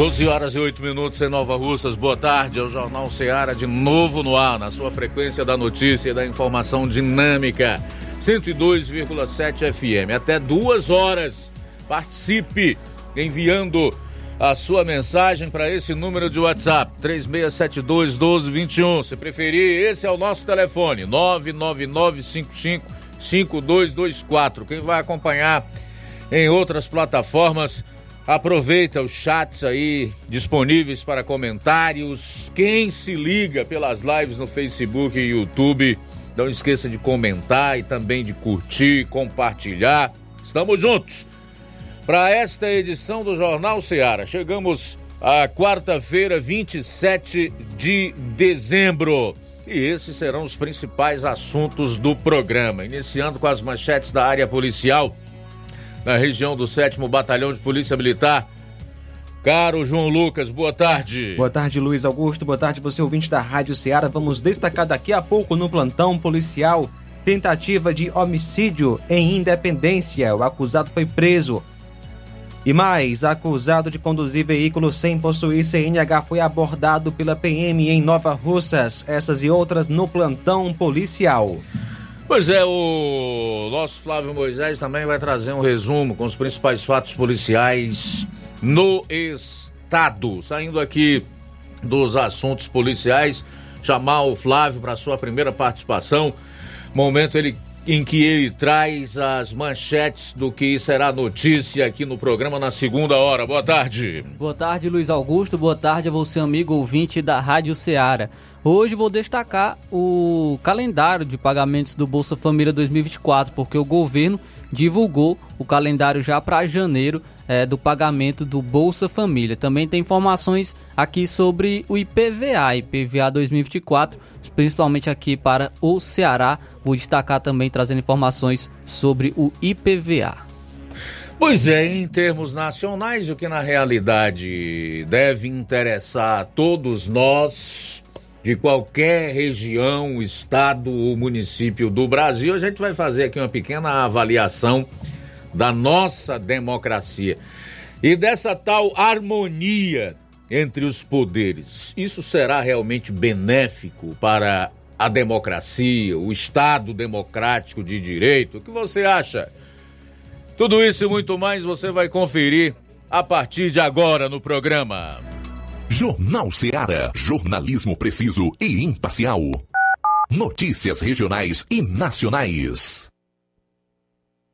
12 horas e 8 minutos em Nova Russas. Boa tarde. É o Jornal Seara de novo no ar, na sua frequência da notícia e da informação dinâmica. 102,7 FM. Até duas horas. Participe enviando a sua mensagem para esse número de WhatsApp: 3672 1221. Se preferir, esse é o nosso telefone: 99955 5224. Quem vai acompanhar em outras plataformas Aproveita os chats aí disponíveis para comentários. Quem se liga pelas lives no Facebook e YouTube, não esqueça de comentar e também de curtir, compartilhar. Estamos juntos para esta edição do Jornal Ceará. Chegamos à quarta-feira, 27 de dezembro. E esses serão os principais assuntos do programa. Iniciando com as manchetes da área policial na região do 7 Batalhão de Polícia Militar. Caro João Lucas, boa tarde. Boa tarde, Luiz Augusto. Boa tarde, você ouvinte da Rádio Ceará. Vamos destacar daqui a pouco no plantão policial tentativa de homicídio em Independência. O acusado foi preso. E mais, acusado de conduzir veículo sem possuir CNH foi abordado pela PM em Nova Russas. Essas e outras no plantão policial. Pois é, o nosso Flávio Moisés também vai trazer um resumo com os principais fatos policiais no estado. Saindo aqui dos assuntos policiais, chamar o Flávio para sua primeira participação. Momento ele em que ele traz as manchetes do que será notícia aqui no programa na segunda hora. Boa tarde. Boa tarde, Luiz Augusto. Boa tarde a você, amigo ouvinte da Rádio Ceará. Hoje vou destacar o calendário de pagamentos do Bolsa Família 2024, porque o governo divulgou o calendário já para janeiro é, do pagamento do Bolsa Família. Também tem informações aqui sobre o IPVA, IPVA 2024, principalmente aqui para o Ceará. Vou destacar também trazendo informações sobre o IPVA. Pois é, em termos nacionais, o que na realidade deve interessar a todos nós de qualquer região, estado ou município do Brasil, a gente vai fazer aqui uma pequena avaliação da nossa democracia e dessa tal harmonia entre os poderes. Isso será realmente benéfico para a democracia, o Estado democrático de direito? O que você acha? Tudo isso e muito mais você vai conferir a partir de agora no programa. Jornal Seara. Jornalismo preciso e imparcial. Notícias regionais e nacionais.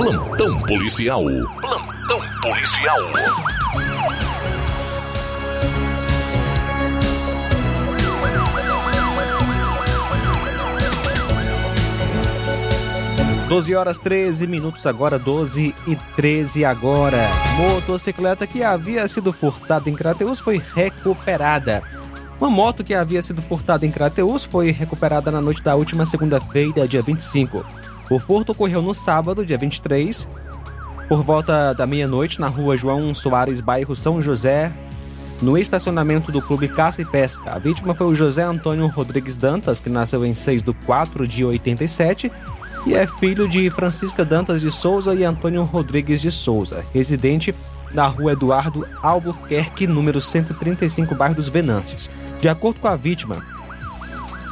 Plantão policial. Plantão policial. Doze horas 13 minutos agora, 12 e 13 agora. Motocicleta que havia sido furtada em Crateus foi recuperada. Uma moto que havia sido furtada em Crateus foi recuperada na noite da última segunda-feira, dia 25. O furto ocorreu no sábado, dia 23, por volta da meia-noite, na rua João Soares, bairro São José, no estacionamento do Clube Caça e Pesca. A vítima foi o José Antônio Rodrigues Dantas, que nasceu em 6 de 4 de 87 e é filho de Francisca Dantas de Souza e Antônio Rodrigues de Souza, residente na rua Eduardo Albuquerque, número 135, bairro dos Venâncios. De acordo com a vítima,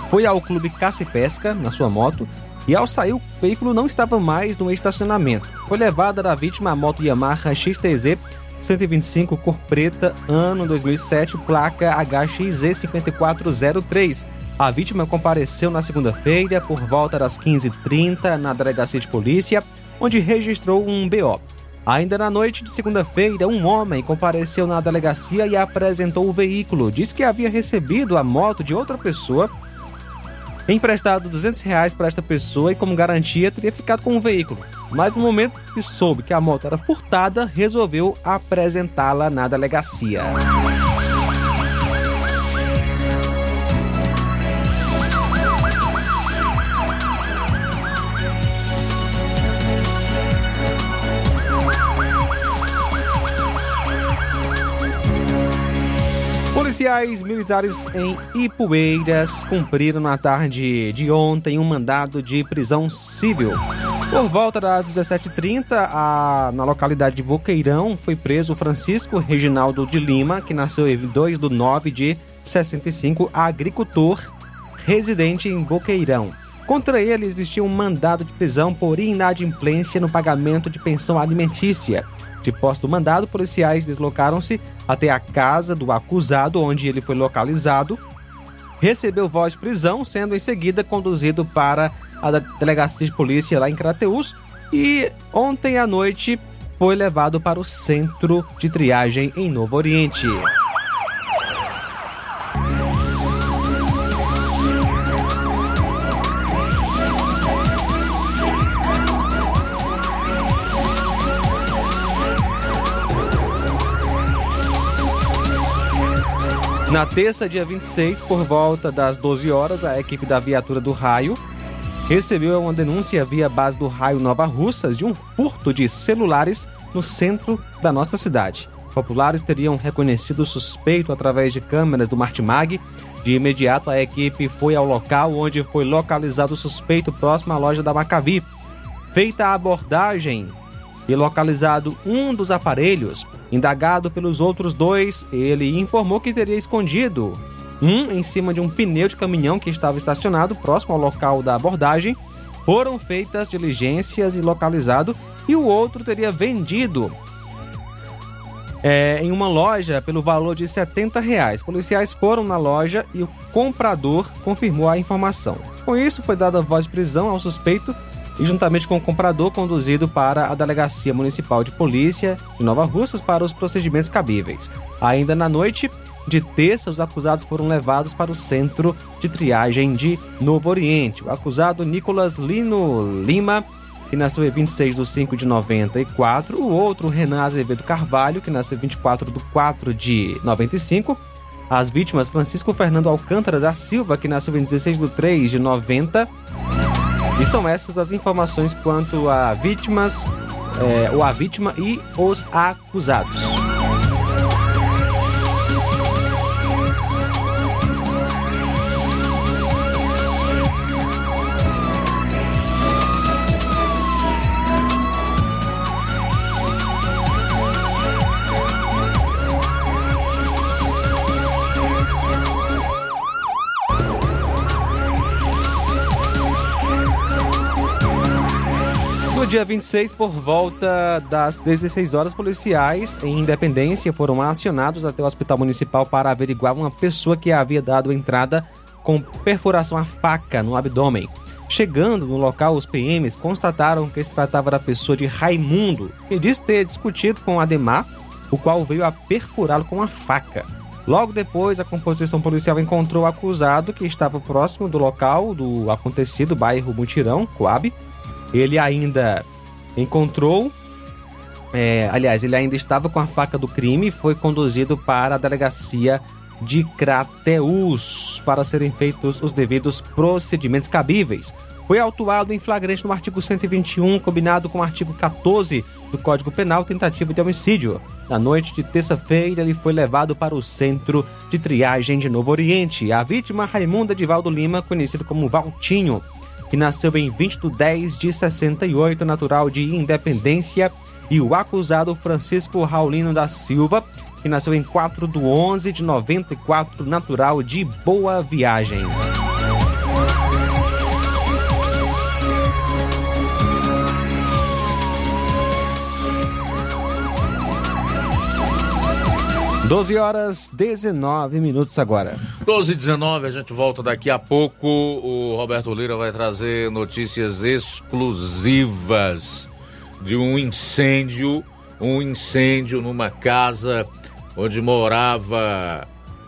foi ao clube Caça e Pesca na sua moto e ao sair o veículo não estava mais no estacionamento. Foi levada da vítima a moto Yamaha XTZ 125 cor preta, ano 2007, placa HXZ5403. A vítima compareceu na segunda-feira por volta das 15h30 na delegacia de polícia, onde registrou um BO. Ainda na noite de segunda-feira, um homem compareceu na delegacia e apresentou o veículo. Diz que havia recebido a moto de outra pessoa, emprestado 200 reais para esta pessoa e, como garantia, teria ficado com o veículo. Mas no momento que soube que a moto era furtada, resolveu apresentá-la na delegacia. Policiais militares em Ipueiras cumpriram na tarde de ontem um mandado de prisão civil. Por volta das 17h30, na localidade de Boqueirão, foi preso Francisco Reginaldo de Lima, que nasceu em 2 de 9 de 65, agricultor residente em Boqueirão. Contra ele existia um mandado de prisão por inadimplência no pagamento de pensão alimentícia. De posto do mandado, policiais deslocaram-se até a casa do acusado, onde ele foi localizado, recebeu voz de prisão, sendo em seguida conduzido para a delegacia de polícia lá em Crateus e ontem à noite foi levado para o centro de triagem em Novo Oriente. Na terça, dia 26, por volta das 12 horas, a equipe da viatura do Raio recebeu uma denúncia via base do Raio Nova Russas de um furto de celulares no centro da nossa cidade. Populares teriam reconhecido o suspeito através de câmeras do Martimag. De imediato, a equipe foi ao local onde foi localizado o suspeito próximo à loja da Macavi. Feita a abordagem, e localizado um dos aparelhos, indagado pelos outros dois, ele informou que teria escondido um em cima de um pneu de caminhão que estava estacionado próximo ao local da abordagem. Foram feitas diligências e localizado, e o outro teria vendido é, em uma loja pelo valor de 70 reais. Policiais foram na loja e o comprador confirmou a informação. Com isso, foi dada voz de prisão ao suspeito e juntamente com o comprador conduzido para a Delegacia Municipal de Polícia de Nova Russas para os procedimentos cabíveis. Ainda na noite de terça, os acusados foram levados para o centro de triagem de Novo Oriente. O acusado Nicolas Lino Lima que nasceu em 26 de 5 de 94. O outro, Renan Azevedo Carvalho, que nasceu em 24 de 4 de 95. As vítimas, Francisco Fernando Alcântara da Silva, que nasceu em 16 de 3 de 90. E são essas as informações quanto a vítimas, é, ou a vítima e os acusados. 26, por volta das 16 horas, policiais em Independência foram acionados até o Hospital Municipal para averiguar uma pessoa que havia dado entrada com perfuração a faca no abdômen. Chegando no local, os PMs constataram que se tratava da pessoa de Raimundo, que diz ter discutido com Ademar, o qual veio a perfurá-lo com a faca. Logo depois, a composição policial encontrou o acusado que estava próximo do local do acontecido, bairro Mutirão, Coab. Ele ainda encontrou. É, aliás, ele ainda estava com a faca do crime e foi conduzido para a delegacia de Crateus para serem feitos os devidos procedimentos cabíveis. Foi autuado em flagrante no artigo 121, combinado com o artigo 14 do Código Penal, tentativa de homicídio. Na noite de terça-feira, ele foi levado para o centro de triagem de Novo Oriente. A vítima, Raimunda Divaldo Lima, conhecido como Valtinho, que nasceu em 20 de 10 de 68, natural de Independência, e o acusado Francisco Raulino da Silva, que nasceu em 4 de 11 de 94, natural de Boa Viagem. 12 horas 19 minutos agora. 12 e 19, a gente volta daqui a pouco. O Roberto Lira vai trazer notícias exclusivas de um incêndio, um incêndio numa casa onde morava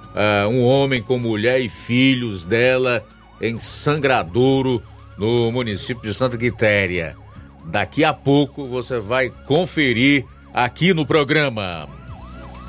uh, um homem com mulher e filhos dela em Sangradouro, no município de Santa Quitéria. Daqui a pouco você vai conferir aqui no programa.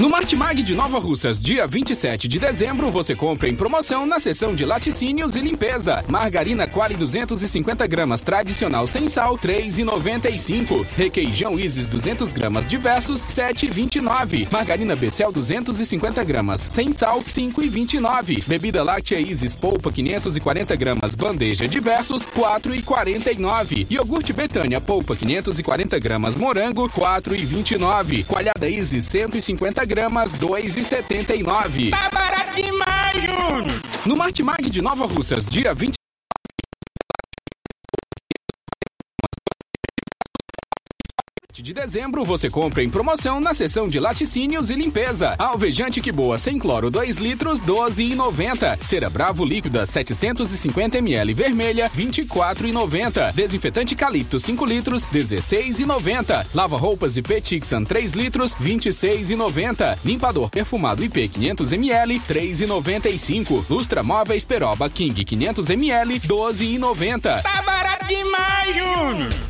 No Martimag de Nova Russas, dia 27 de dezembro, você compra em promoção na seção de laticínios e limpeza. Margarina Quali 250 gramas tradicional sem sal, 3,95. Requeijão Isis 200 gramas diversos, 7,29. Margarina Becel 250 gramas sem sal, 5,29. Bebida láctea Isis polpa 540 gramas bandeja diversos, 4,49. Iogurte Betânia polpa 540 gramas morango, 4,29. Coalhada Isis 150 gramas, 2,79. Tá barato demais, Júnior! No Martimag de Nova Russas, dia 20 de dezembro você compra em promoção na seção de laticínios e limpeza. Alvejante que boa sem cloro 2 litros 12,90. Cera Bravo líquida 750 ml vermelha 24,90. Desinfetante Calipto 5 litros 16,90. Lava roupas IP Tixan 3 litros 26,90. Limpador perfumado IP 500 ml 3,95. Lustra móveis Peroba King 500 ml 12,90. Tá barato demais, Júnior!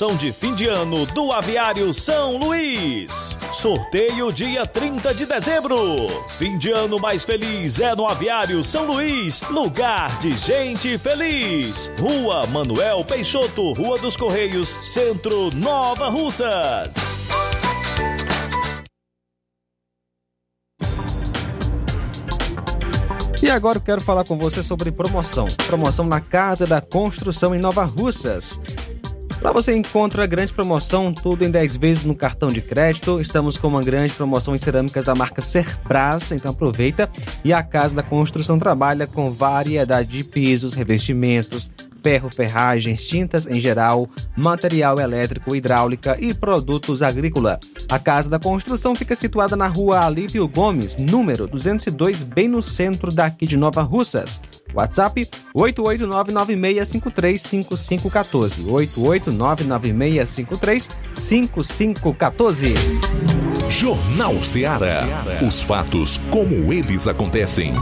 promoção de fim de ano do Aviário São Luís. Sorteio dia 30 de dezembro. Fim de ano mais feliz é no Aviário São Luís, lugar de gente feliz. Rua Manuel Peixoto, Rua dos Correios, Centro Nova Russas. E agora eu quero falar com você sobre promoção. Promoção na Casa da Construção em Nova Russas. Lá você encontra grande promoção, tudo em 10 vezes no cartão de crédito. Estamos com uma grande promoção em cerâmicas da marca Cerbras, então aproveita. E a Casa da Construção trabalha com variedade de pisos, revestimentos, ferro, ferragens, tintas em geral, material elétrico, hidráulica e produtos agrícola. A Casa da Construção fica situada na rua Alípio Gomes, número 202, bem no centro daqui de Nova Russas. WhatsApp 88996535514. 88996535514. Jornal Ceará. Os fatos como eles acontecem.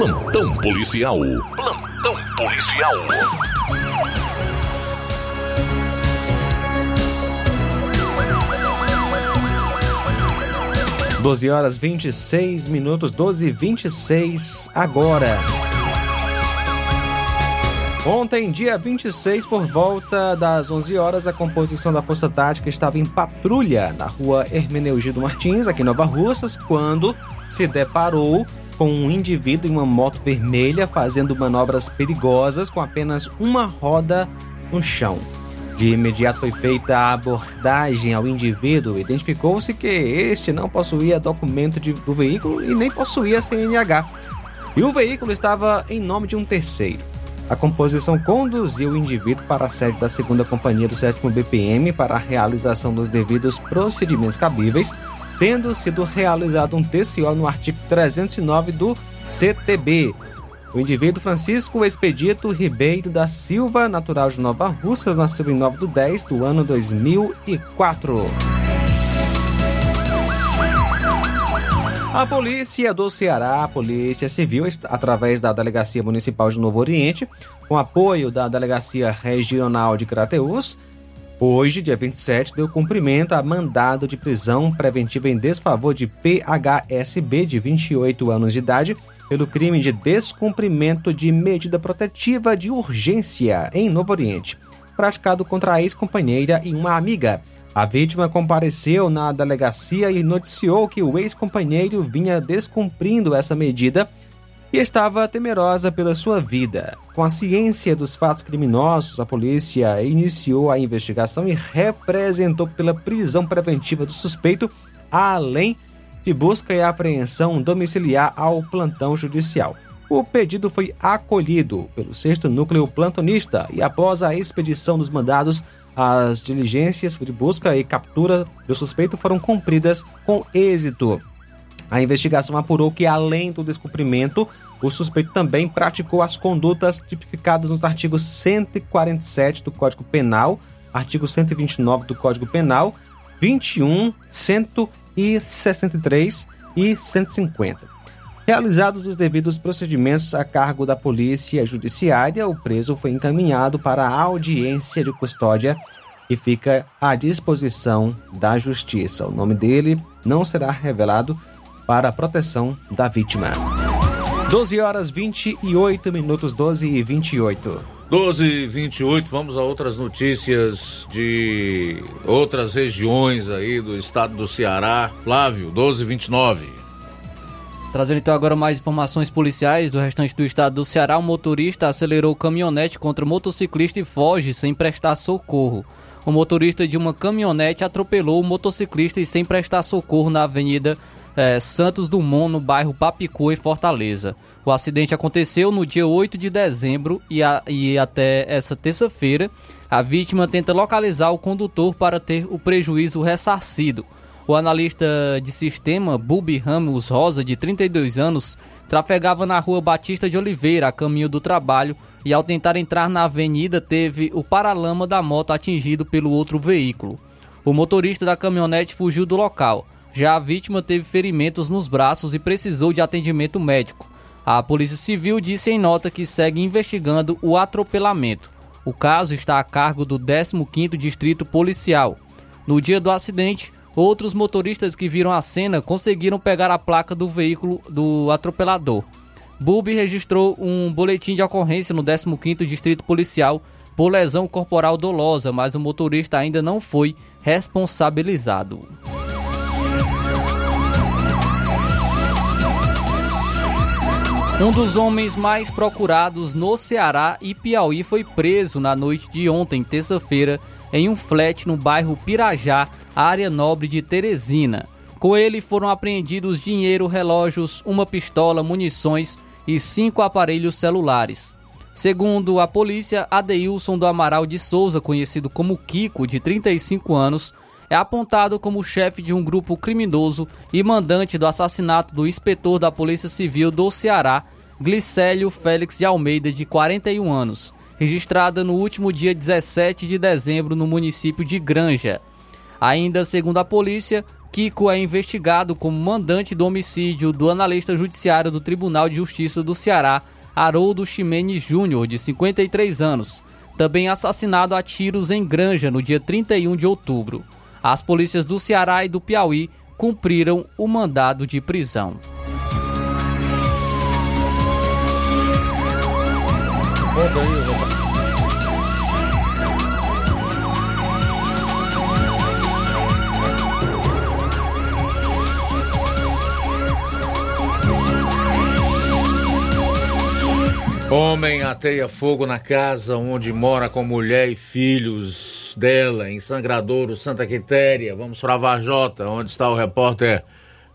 Plantão policial. Plantão policial. 12 horas 26 minutos, 12 e 26 agora. Ontem, dia 26, por volta das 11 horas, a composição da Força Tática estava em patrulha na rua Hermeneugido Martins, aqui em Nova Russas, quando se deparou com um indivíduo em uma moto vermelha fazendo manobras perigosas com apenas uma roda no chão. De imediato foi feita a abordagem ao indivíduo. Identificou-se que este não possuía documento de, do veículo e nem possuía CNH. E o veículo estava em nome de um terceiro. A composição conduziu o indivíduo para a sede da segunda companhia do 7 BPM para a realização dos devidos procedimentos cabíveis, tendo sido realizado um TCO no artigo 309 do CTB, o indivíduo Francisco Expedito Ribeiro da Silva, natural de Nova Russas, nasceu em 9 de 10 do ano 2004. A polícia do Ceará, a Polícia Civil, através da Delegacia Municipal de Novo Oriente, com apoio da Delegacia Regional de Crateús, Hoje, dia 27, deu cumprimento a mandado de prisão preventiva em desfavor de PHSB, de 28 anos de idade, pelo crime de descumprimento de medida protetiva de urgência em Novo Oriente, praticado contra a ex-companheira e uma amiga. A vítima compareceu na delegacia e noticiou que o ex-companheiro vinha descumprindo essa medida e estava temerosa pela sua vida. Com a ciência dos fatos criminosos, a polícia iniciou a investigação e representou pela prisão preventiva do suspeito, além de busca e apreensão domiciliar ao plantão judicial. O pedido foi acolhido pelo sexto núcleo plantonista e após a expedição dos mandados, as diligências de busca e captura do suspeito foram cumpridas com êxito. A investigação apurou que, além do descumprimento, o suspeito também praticou as condutas tipificadas nos artigos 147 do Código Penal, artigo 129 do Código Penal, 21, 163 e 150. Realizados os devidos procedimentos a cargo da Polícia Judiciária, o preso foi encaminhado para a audiência de custódia e fica à disposição da Justiça. O nome dele não será revelado para a proteção da vítima. 12 horas 28 minutos, 12 e 28. 12 e 28, vamos a outras notícias de outras regiões aí do estado do Ceará. Flávio, 12 e 29. Trazendo então agora mais informações policiais do restante do estado do Ceará, um motorista acelerou o caminhonete contra o motociclista e foge sem prestar socorro. O motorista de uma caminhonete atropelou o motociclista e sem prestar socorro na Avenida é, Santos Dumont, no bairro Papicu, em Fortaleza. O acidente aconteceu no dia 8 de dezembro e, a, e até essa terça-feira, a vítima tenta localizar o condutor para ter o prejuízo ressarcido. O analista de sistema Bubi Ramos Rosa, de 32 anos, trafegava na rua Batista de Oliveira, a caminho do trabalho, e ao tentar entrar na avenida teve o paralama da moto atingido pelo outro veículo. O motorista da caminhonete fugiu do local. Já a vítima teve ferimentos nos braços e precisou de atendimento médico. A Polícia Civil disse em nota que segue investigando o atropelamento. O caso está a cargo do 15º Distrito Policial. No dia do acidente, outros motoristas que viram a cena conseguiram pegar a placa do veículo do atropelador. Bubi registrou um boletim de ocorrência no 15º Distrito Policial por lesão corporal dolosa, mas o motorista ainda não foi responsabilizado. Um dos homens mais procurados no Ceará e Piauí foi preso na noite de ontem, terça-feira, em um flat no bairro Pirajá, área nobre de Teresina. Com ele foram apreendidos dinheiro, relógios, uma pistola, munições e cinco aparelhos celulares. Segundo a polícia, Adeilson do Amaral de Souza, conhecido como Kiko, de 35 anos, é apontado como chefe de um grupo criminoso e mandante do assassinato do inspetor da Polícia Civil do Ceará, Glicélio Félix de Almeida, de 41 anos, registrada no último dia 17 de dezembro no município de Granja. Ainda segundo a polícia, Kiko é investigado como mandante do homicídio do analista judiciário do Tribunal de Justiça do Ceará, Haroldo Ximenes Júnior, de 53 anos, também assassinado a tiros em Granja no dia 31 de outubro. As polícias do Ceará e do Piauí cumpriram o mandado de prisão. Homem ateia fogo na casa onde mora com mulher e filhos dela, em Sangradouro, Santa Quitéria. Vamos para Varjota, onde está o repórter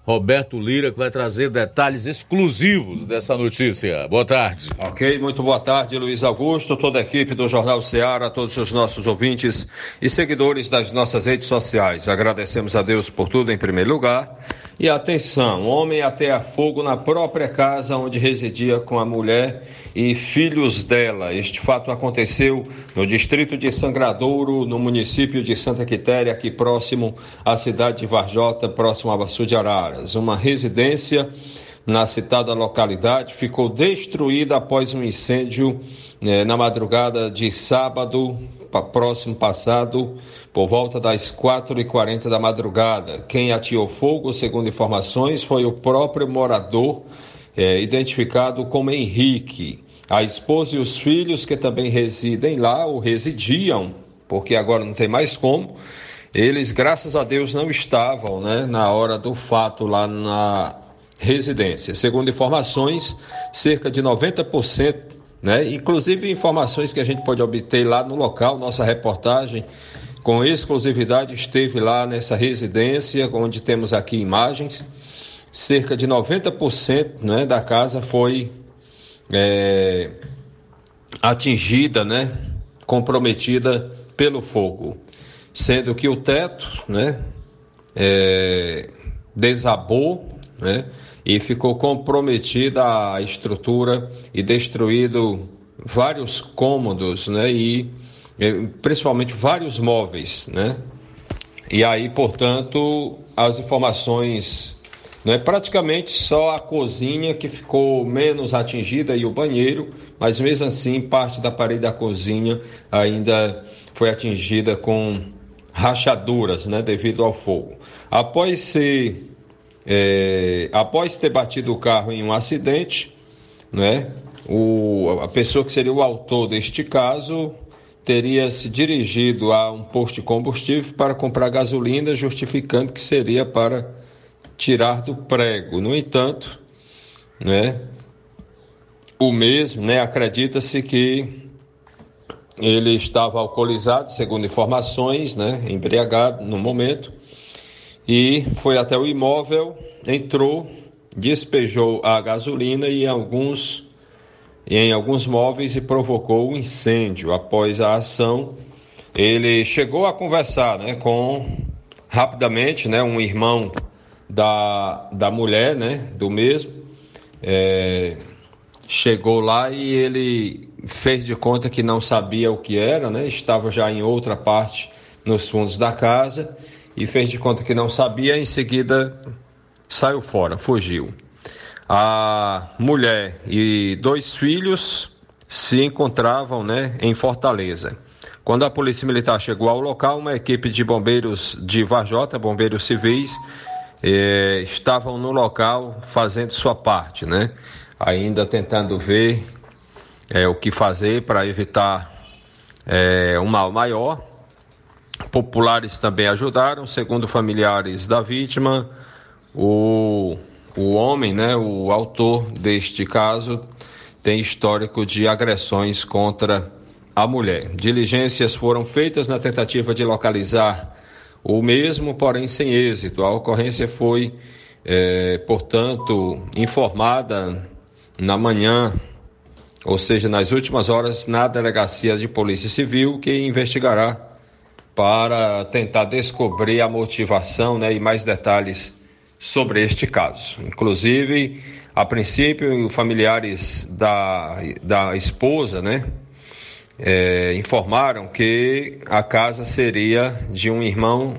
Roberto Lira, que vai trazer detalhes exclusivos dessa notícia. Boa tarde. Ok, muito boa tarde, Luiz Augusto, toda a equipe do Jornal Ceará, todos os nossos ouvintes e seguidores das nossas redes sociais. Agradecemos a Deus por tudo em primeiro lugar. E atenção, homem até a fogo na própria casa onde residia com a mulher e filhos dela. Este fato aconteceu no distrito de Sangradouro, no município de Santa Quitéria, aqui próximo à cidade de Varjota, próximo a Baçu de Uma residência na citada localidade ficou destruída após um incêndio eh, na madrugada de sábado próximo passado, por volta das 4h40 da madrugada. Quem ateou fogo, segundo informações, foi o próprio morador, eh, identificado como Henrique. A esposa e os filhos, que também residem lá ou residiam, porque agora não tem mais como, eles, graças a Deus, não estavam né, na hora do fato lá na residência. Segundo informações, cerca de 90%, né, inclusive informações que a gente pode obter lá no local, nossa reportagem com exclusividade esteve lá nessa residência, onde temos aqui imagens. Cerca de 90% né, da casa foi é, atingida, né, comprometida pelo fogo, sendo que o teto, né, é, desabou, né, e ficou comprometida a estrutura e destruído vários cômodos, né, e principalmente vários móveis, né? E aí, portanto, as informações, não é praticamente só a cozinha que ficou menos atingida e o banheiro, mas mesmo assim parte da parede da cozinha ainda foi atingida com rachaduras, né, devido ao fogo. Após ser é, após ter batido o carro em um acidente, né, o, a pessoa que seria o autor deste caso teria se dirigido a um posto de combustível para comprar gasolina, justificando que seria para tirar do prego. No entanto, né, o mesmo, né, acredita-se que ele estava alcoolizado, segundo informações, né, embriagado no momento, e foi até o imóvel, entrou, despejou a gasolina e alguns em alguns móveis e provocou um incêndio. Após a ação, ele chegou a conversar, né, com rapidamente, né, um irmão da, da mulher, né, do mesmo, é, chegou lá e ele fez de conta que não sabia o que era, né, estava já em outra parte nos fundos da casa e fez de conta que não sabia, em seguida saiu fora, fugiu. A mulher e dois filhos se encontravam né, em Fortaleza. Quando a Polícia Militar chegou ao local, uma equipe de bombeiros de Varjota, bombeiros civis, eh, estavam no local fazendo sua parte, né? Ainda tentando ver eh, o que fazer para evitar eh, um mal maior. Populares também ajudaram, segundo familiares da vítima, o, o homem, né, o autor deste caso, tem histórico de agressões contra a mulher. Diligências foram feitas na tentativa de localizar o mesmo, porém sem êxito. A ocorrência foi, é, portanto, informada na manhã, ou seja, nas últimas horas, na Delegacia de Polícia Civil, que investigará para tentar descobrir a motivação né, e mais detalhes sobre este caso. Inclusive, a princípio, familiares da, da esposa, né, é, informaram que a casa seria de um irmão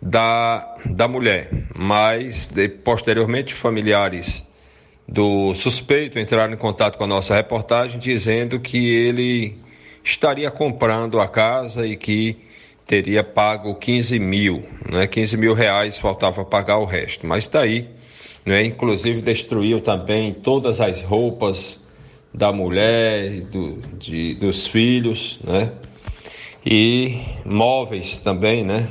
da, da mulher, mas de, posteriormente familiares do suspeito entraram em contato com a nossa reportagem dizendo que ele estaria comprando a casa e que teria pago 15 mil, né? 15 mil reais faltava pagar o resto, mas está aí, né? Inclusive destruiu também todas as roupas da mulher, do, de, dos filhos, né? E móveis também, né?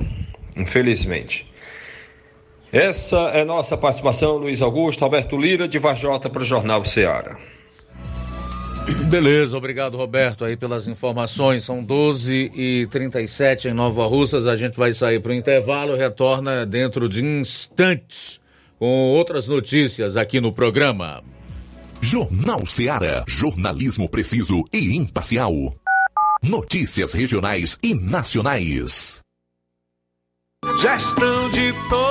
Infelizmente. Essa é nossa participação, Luiz Augusto, Alberto Lira, de Vajota para o Jornal Ceará. Beleza, obrigado Roberto aí pelas informações. São 12 e 37 em Nova Russas. A gente vai sair para o intervalo, retorna dentro de instantes com outras notícias aqui no programa. Jornal Ceará, jornalismo preciso e imparcial. Notícias regionais e nacionais. Gestão de todos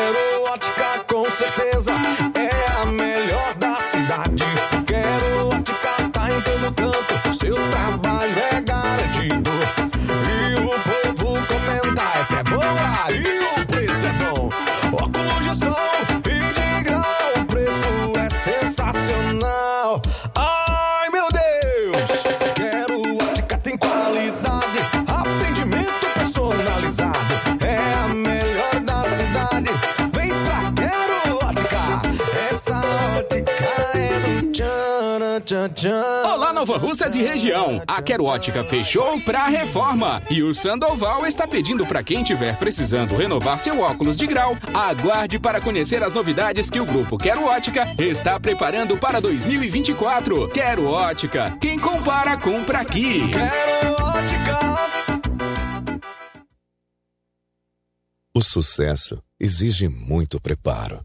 Quero Ótica com certeza é a melhor da cidade. Quero Ótica tá em todo canto, seu trabalho é Olá, Nova Russas e região. A Quero Ótica fechou pra reforma. E o Sandoval está pedindo para quem tiver precisando renovar seu óculos de grau, aguarde para conhecer as novidades que o grupo Quero Ótica está preparando para 2024. Quero Ótica. Quem compara, compra aqui. Quero Ótica. O sucesso exige muito preparo.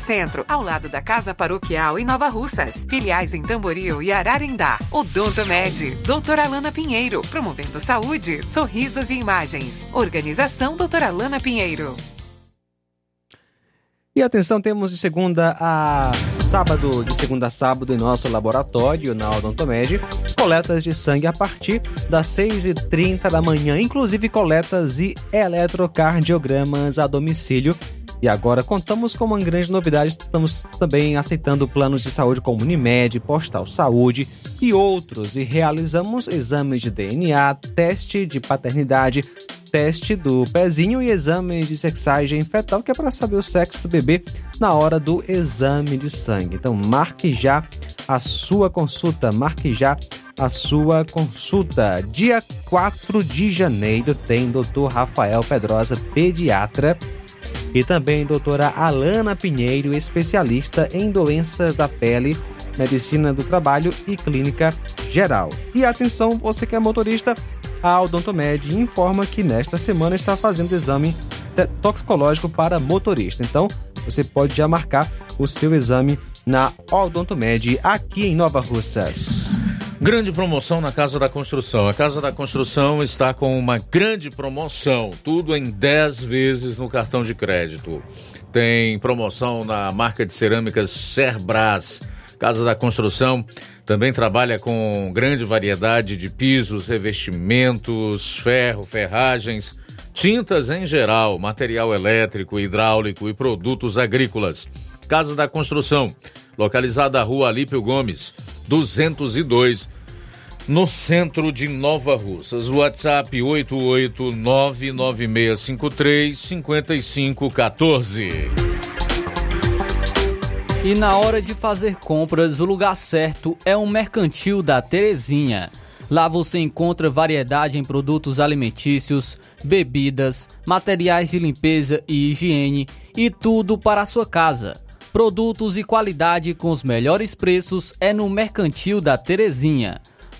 Centro, ao lado da Casa Paroquial em Nova Russas. Filiais em Tamboril e Ararendá. Odonto Med, doutora Alana Pinheiro, promovendo saúde, sorrisos e imagens. Organização doutora Alana Pinheiro. E atenção, temos de segunda a sábado, de segunda a sábado em nosso laboratório na Odontomed, coletas de sangue a partir das 6h30 da manhã, inclusive coletas e eletrocardiogramas a domicílio. E agora contamos com uma grande novidade, estamos também aceitando planos de saúde como Unimed, Postal Saúde e outros. E realizamos exames de DNA, teste de paternidade, teste do pezinho e exames de sexagem fetal, que é para saber o sexo do bebê na hora do exame de sangue. Então marque já a sua consulta, marque já a sua consulta. Dia 4 de janeiro tem Dr. Rafael Pedrosa, pediatra, e também doutora Alana Pinheiro, especialista em doenças da pele, medicina do trabalho e clínica geral. E atenção, você que é motorista, a Odontomed informa que nesta semana está fazendo exame toxicológico para motorista. Então, você pode já marcar o seu exame na Odontomed aqui em Nova Russas. Grande promoção na Casa da Construção. A Casa da Construção está com uma grande promoção, tudo em 10 vezes no cartão de crédito. Tem promoção na marca de cerâmicas Cerbras. Casa da Construção também trabalha com grande variedade de pisos, revestimentos, ferro, ferragens, tintas em geral, material elétrico, hidráulico e produtos agrícolas. Casa da Construção, localizada na rua Alípio Gomes, 202, no centro de Nova Russas. WhatsApp 88996535514. E na hora de fazer compras, o lugar certo é o Mercantil da Terezinha. Lá você encontra variedade em produtos alimentícios, bebidas, materiais de limpeza e higiene e tudo para a sua casa. Produtos e qualidade com os melhores preços é no Mercantil da Terezinha.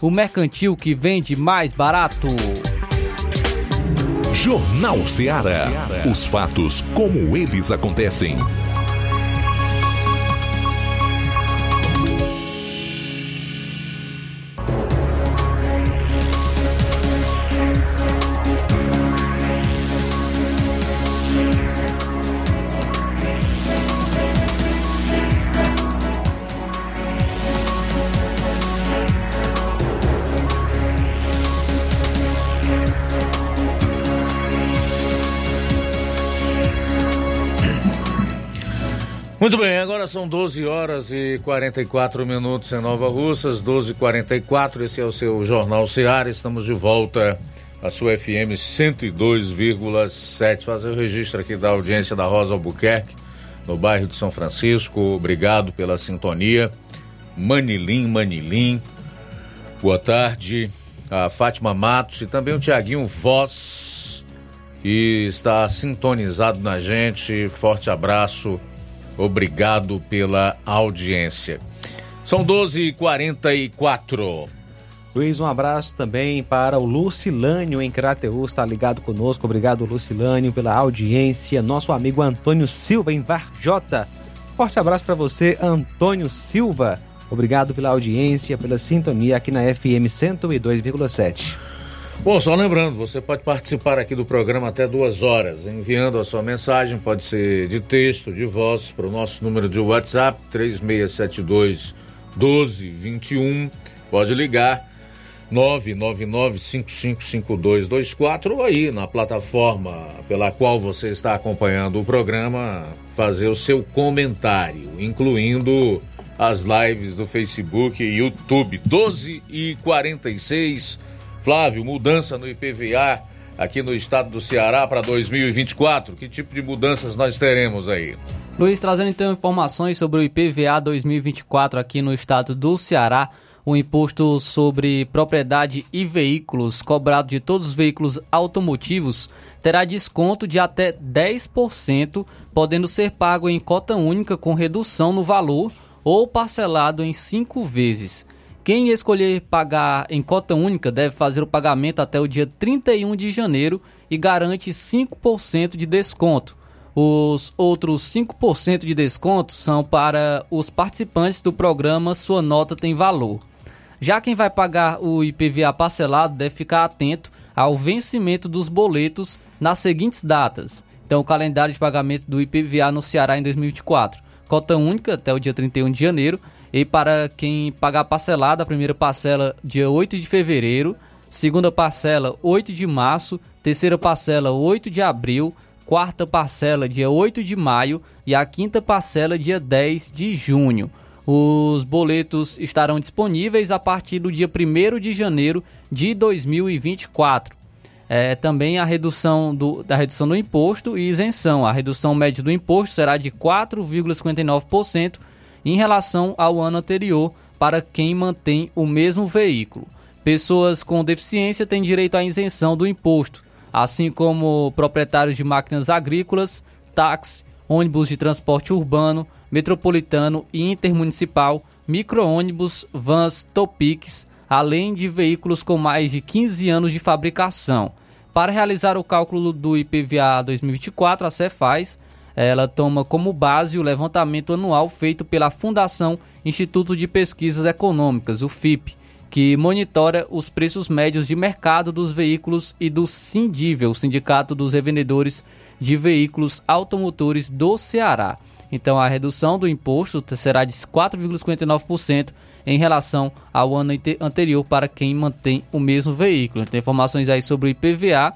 o mercantil que vende mais barato. Jornal Ceará. Os fatos como eles acontecem. Muito bem, agora são 12 horas e 44 minutos em Nova Russas, 12 e 44 esse é o seu Jornal Seara, estamos de volta à sua FM 102,7. Fazer o registro aqui da audiência da Rosa Albuquerque, no bairro de São Francisco, obrigado pela sintonia. Manilim, Manilim, boa tarde. A Fátima Matos e também o Tiaguinho Voz, que está sintonizado na gente. Forte abraço Obrigado pela audiência. São 12h44. Luiz, um abraço também para o Lucilânio em Crateus, está ligado conosco. Obrigado, Lucilânio, pela audiência. Nosso amigo Antônio Silva em Varjota. Forte abraço para você, Antônio Silva. Obrigado pela audiência, pela sintonia aqui na FM 102,7. Bom, só lembrando, você pode participar aqui do programa até duas horas, enviando a sua mensagem, pode ser de texto, de voz, para o nosso número de WhatsApp, 3672 1221. Pode ligar 999-555224 ou aí na plataforma pela qual você está acompanhando o programa, fazer o seu comentário, incluindo as lives do Facebook e YouTube. 12 e 46 Flávio, mudança no IPVA aqui no estado do Ceará para 2024. Que tipo de mudanças nós teremos aí? Luiz, trazendo então informações sobre o IPVA 2024 aqui no estado do Ceará. O imposto sobre propriedade e veículos cobrado de todos os veículos automotivos terá desconto de até 10%, podendo ser pago em cota única com redução no valor ou parcelado em cinco vezes. Quem escolher pagar em cota única deve fazer o pagamento até o dia 31 de janeiro e garante 5% de desconto. Os outros 5% de desconto são para os participantes do programa Sua Nota Tem Valor. Já quem vai pagar o IPVA parcelado deve ficar atento ao vencimento dos boletos nas seguintes datas. Então, o calendário de pagamento do IPVA no Ceará em 2024. Cota única até o dia 31 de janeiro. E para quem pagar parcelada, a primeira parcela dia 8 de fevereiro, segunda parcela 8 de março, terceira parcela 8 de abril, quarta parcela dia 8 de maio e a quinta parcela dia 10 de junho. Os boletos estarão disponíveis a partir do dia 1 de janeiro de 2024. É, também a redução do, da redução do imposto e isenção. A redução média do imposto será de 4,59% em relação ao ano anterior para quem mantém o mesmo veículo. Pessoas com deficiência têm direito à isenção do imposto, assim como proprietários de máquinas agrícolas, táxi, ônibus de transporte urbano, metropolitano e intermunicipal, micro-ônibus, vans, topics, além de veículos com mais de 15 anos de fabricação. Para realizar o cálculo do IPVA 2024, a Cefaz ela toma como base o levantamento anual feito pela Fundação Instituto de Pesquisas Econômicas, o FIP, que monitora os preços médios de mercado dos veículos e do Sindível, Sindicato dos Revendedores de Veículos Automotores do Ceará. Então a redução do imposto será de 4,59% em relação ao ano anterior para quem mantém o mesmo veículo. Tem informações aí sobre o IPVA,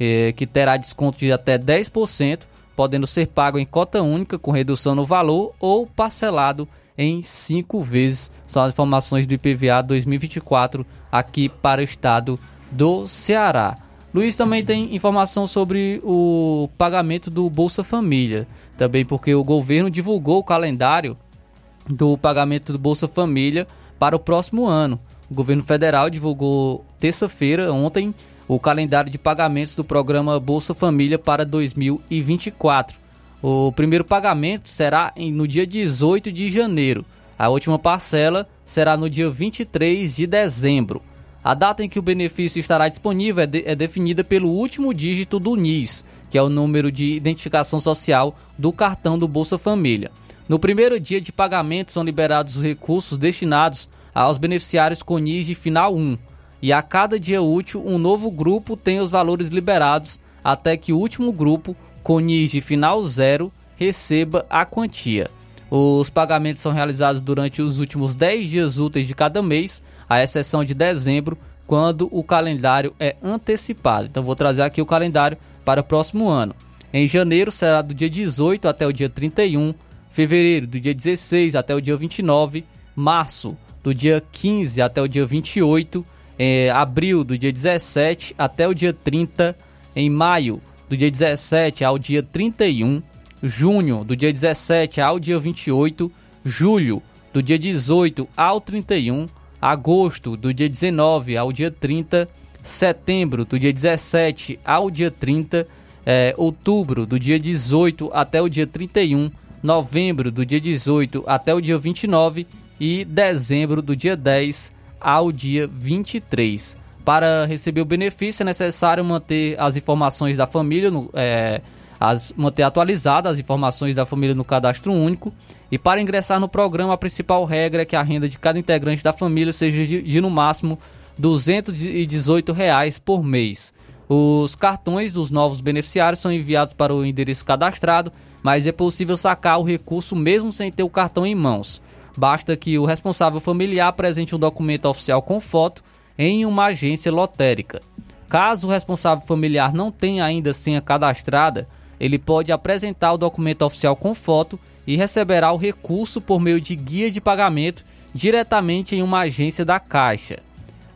eh, que terá desconto de até 10%, podendo ser pago em cota única com redução no valor ou parcelado em cinco vezes. São as informações do IPVA 2024 aqui para o estado do Ceará. Luiz também tem informação sobre o pagamento do Bolsa Família, também porque o governo divulgou o calendário do pagamento do Bolsa Família para o próximo ano. O governo federal divulgou terça-feira, ontem, o calendário de pagamentos do programa Bolsa Família para 2024. O primeiro pagamento será no dia 18 de janeiro. A última parcela será no dia 23 de dezembro. A data em que o benefício estará disponível é, de, é, definida pelo último dígito do NIS, que é o número de identificação social do cartão do Bolsa Família. No primeiro dia de pagamento são liberados os recursos destinados aos beneficiários com NIS de final 1, e a cada dia útil um novo grupo tem os valores liberados até que o último grupo com NIS de final 0 receba a quantia. Os pagamentos são realizados durante os últimos 10 dias úteis de cada mês, à exceção de dezembro, quando o calendário é antecipado. Então vou trazer aqui o calendário para o próximo ano. Em janeiro será do dia 18 até o dia 31, fevereiro do dia 16 até o dia 29, março do dia 15 até o dia 28, em abril do dia 17 até o dia 30, em maio do dia 17 ao dia 31, junho do dia 17 ao dia 28, julho do dia 18 ao 31, agosto do dia 19 ao dia 30, setembro do dia 17 ao dia 30, é, outubro do dia 18 até o dia 31, novembro do dia 18 até o dia 29 e dezembro do dia 10 ao dia 23. Para receber o benefício é necessário manter as informações da família, no, é, as, manter atualizadas as informações da família no cadastro único. E para ingressar no programa, a principal regra é que a renda de cada integrante da família seja de, de no máximo 218 reais por mês. Os cartões dos novos beneficiários são enviados para o endereço cadastrado, mas é possível sacar o recurso mesmo sem ter o cartão em mãos. Basta que o responsável familiar apresente um documento oficial com foto em uma agência lotérica. Caso o responsável familiar não tenha ainda senha cadastrada, ele pode apresentar o documento oficial com foto e receberá o recurso por meio de guia de pagamento diretamente em uma agência da Caixa.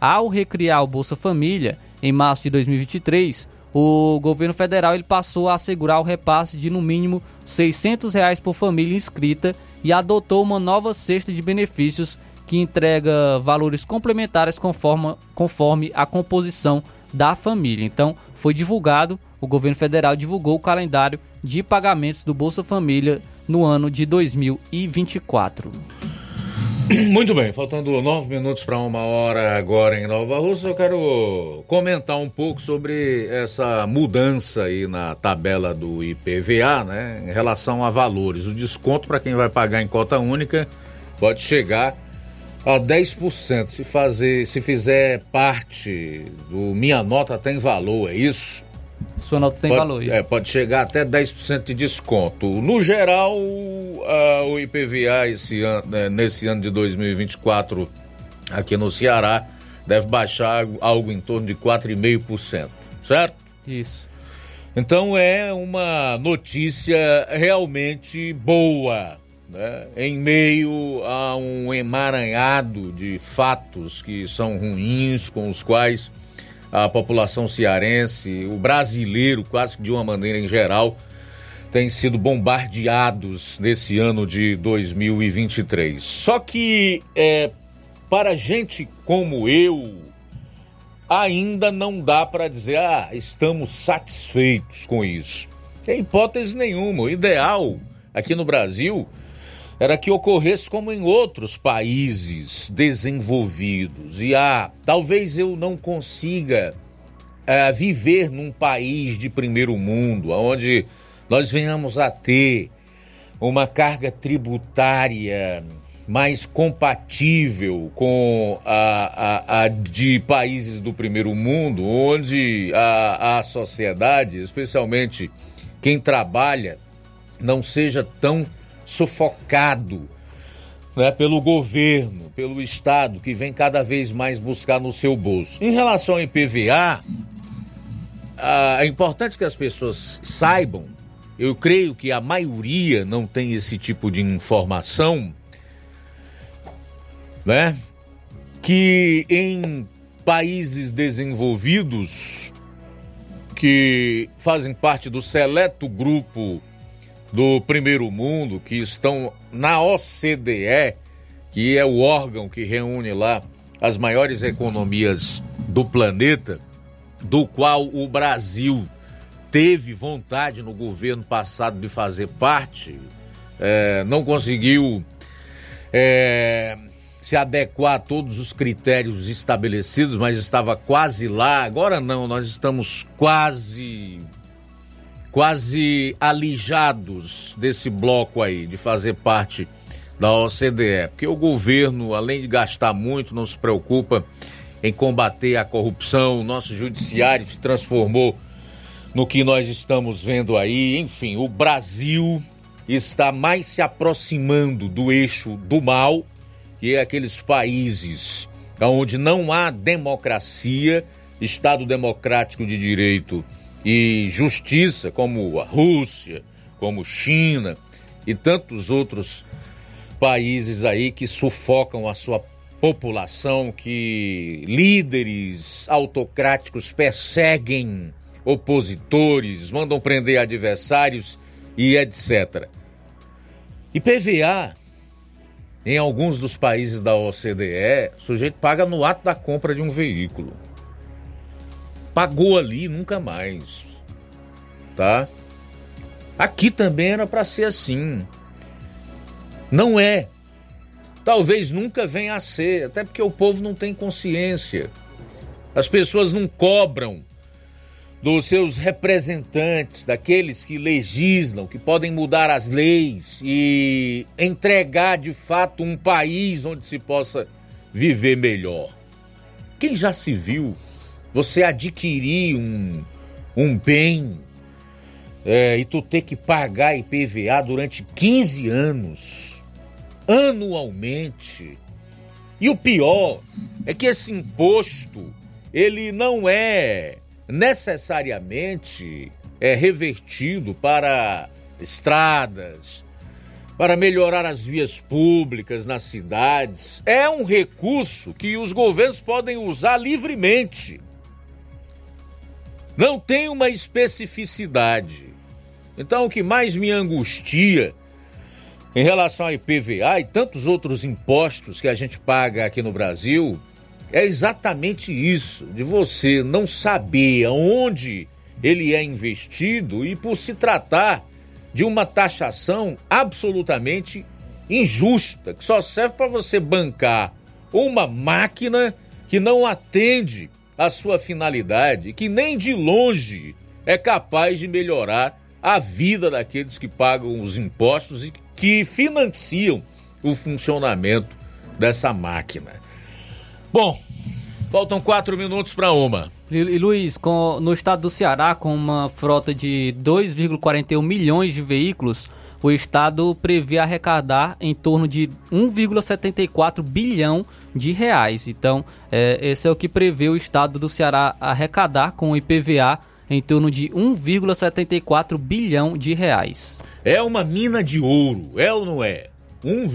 Ao recriar o Bolsa Família, em março de 2023, o governo federal ele passou a assegurar o repasse de no mínimo 600 reais por família inscrita e adotou uma nova cesta de benefícios que entrega valores complementares conforme, conforme a composição da família. Então, foi divulgado, o governo federal divulgou o calendário de pagamentos do Bolsa Família no ano de 2024. Muito bem, faltando nove minutos para uma hora agora em Nova Rússia, eu quero comentar um pouco sobre essa mudança aí na tabela do IPVA, né, em relação a valores. O desconto para quem vai pagar em cota única pode chegar a 10%. Se fazer, se fizer parte do minha nota tem valor, é isso? Sua nota tem pode, valor. É, pode chegar até 10% de desconto. No geral, o IPVA esse ano, né, nesse ano de 2024 aqui no Ceará deve baixar algo em torno de 4,5%, certo? Isso. Então é uma notícia realmente boa, né? em meio a um emaranhado de fatos que são ruins, com os quais a população cearense, o brasileiro, quase de uma maneira em geral, têm sido bombardeados nesse ano de 2023. Só que é, para gente como eu, ainda não dá para dizer, ah, estamos satisfeitos com isso. Em hipótese nenhuma. O ideal aqui no Brasil era que ocorresse como em outros países desenvolvidos. E ah, talvez eu não consiga é, viver num país de primeiro mundo, onde nós venhamos a ter uma carga tributária mais compatível com a, a, a, de países do primeiro mundo, onde a, a sociedade, especialmente quem trabalha, não seja tão sufocado né, pelo governo, pelo Estado, que vem cada vez mais buscar no seu bolso. Em relação ao IPVA, é importante que as pessoas saibam, eu creio que a maioria não tem esse tipo de informação, né? Que em países desenvolvidos que fazem parte do seleto grupo do primeiro mundo, que estão na OCDE, que é o órgão que reúne lá as maiores economias do planeta, do qual o Brasil teve vontade no governo passado de fazer parte, é, não conseguiu é, se adequar a todos os critérios estabelecidos, mas estava quase lá. Agora não, nós estamos quase quase alijados desse bloco aí de fazer parte da OCDE, porque o governo, além de gastar muito, não se preocupa em combater a corrupção, o nosso judiciário se transformou no que nós estamos vendo aí. Enfim, o Brasil está mais se aproximando do eixo do mal, que é aqueles países onde não há democracia, Estado democrático de direito e justiça, como a Rússia, como China e tantos outros países aí que sufocam a sua população, que líderes autocráticos perseguem opositores, mandam prender adversários e etc. E PVA, em alguns dos países da OCDE, o sujeito paga no ato da compra de um veículo. Pagou ali, nunca mais. Tá? Aqui também era para ser assim. Não é. Talvez nunca venha a ser, até porque o povo não tem consciência. As pessoas não cobram dos seus representantes, daqueles que legislam, que podem mudar as leis e entregar de fato um país onde se possa viver melhor. Quem já se viu você adquirir um, um bem é, e tu ter que pagar IPVA durante 15 anos, anualmente. E o pior é que esse imposto, ele não é necessariamente é revertido para estradas, para melhorar as vias públicas nas cidades. É um recurso que os governos podem usar livremente. Não tem uma especificidade. Então, o que mais me angustia em relação ao IPVA e tantos outros impostos que a gente paga aqui no Brasil é exatamente isso, de você não saber aonde ele é investido e por se tratar de uma taxação absolutamente injusta, que só serve para você bancar uma máquina que não atende à sua finalidade, que nem de longe é capaz de melhorar a vida daqueles que pagam os impostos e que financiam o funcionamento dessa máquina. Bom, faltam quatro minutos para uma. E, Luiz, com, no estado do Ceará, com uma frota de 2,41 milhões de veículos, o estado prevê arrecadar em torno de 1,74 bilhão de reais. Então, é, esse é o que prevê o estado do Ceará arrecadar com o IPVA em torno de 1,74 bilhão de reais. É uma mina de ouro, é ou não é? 1,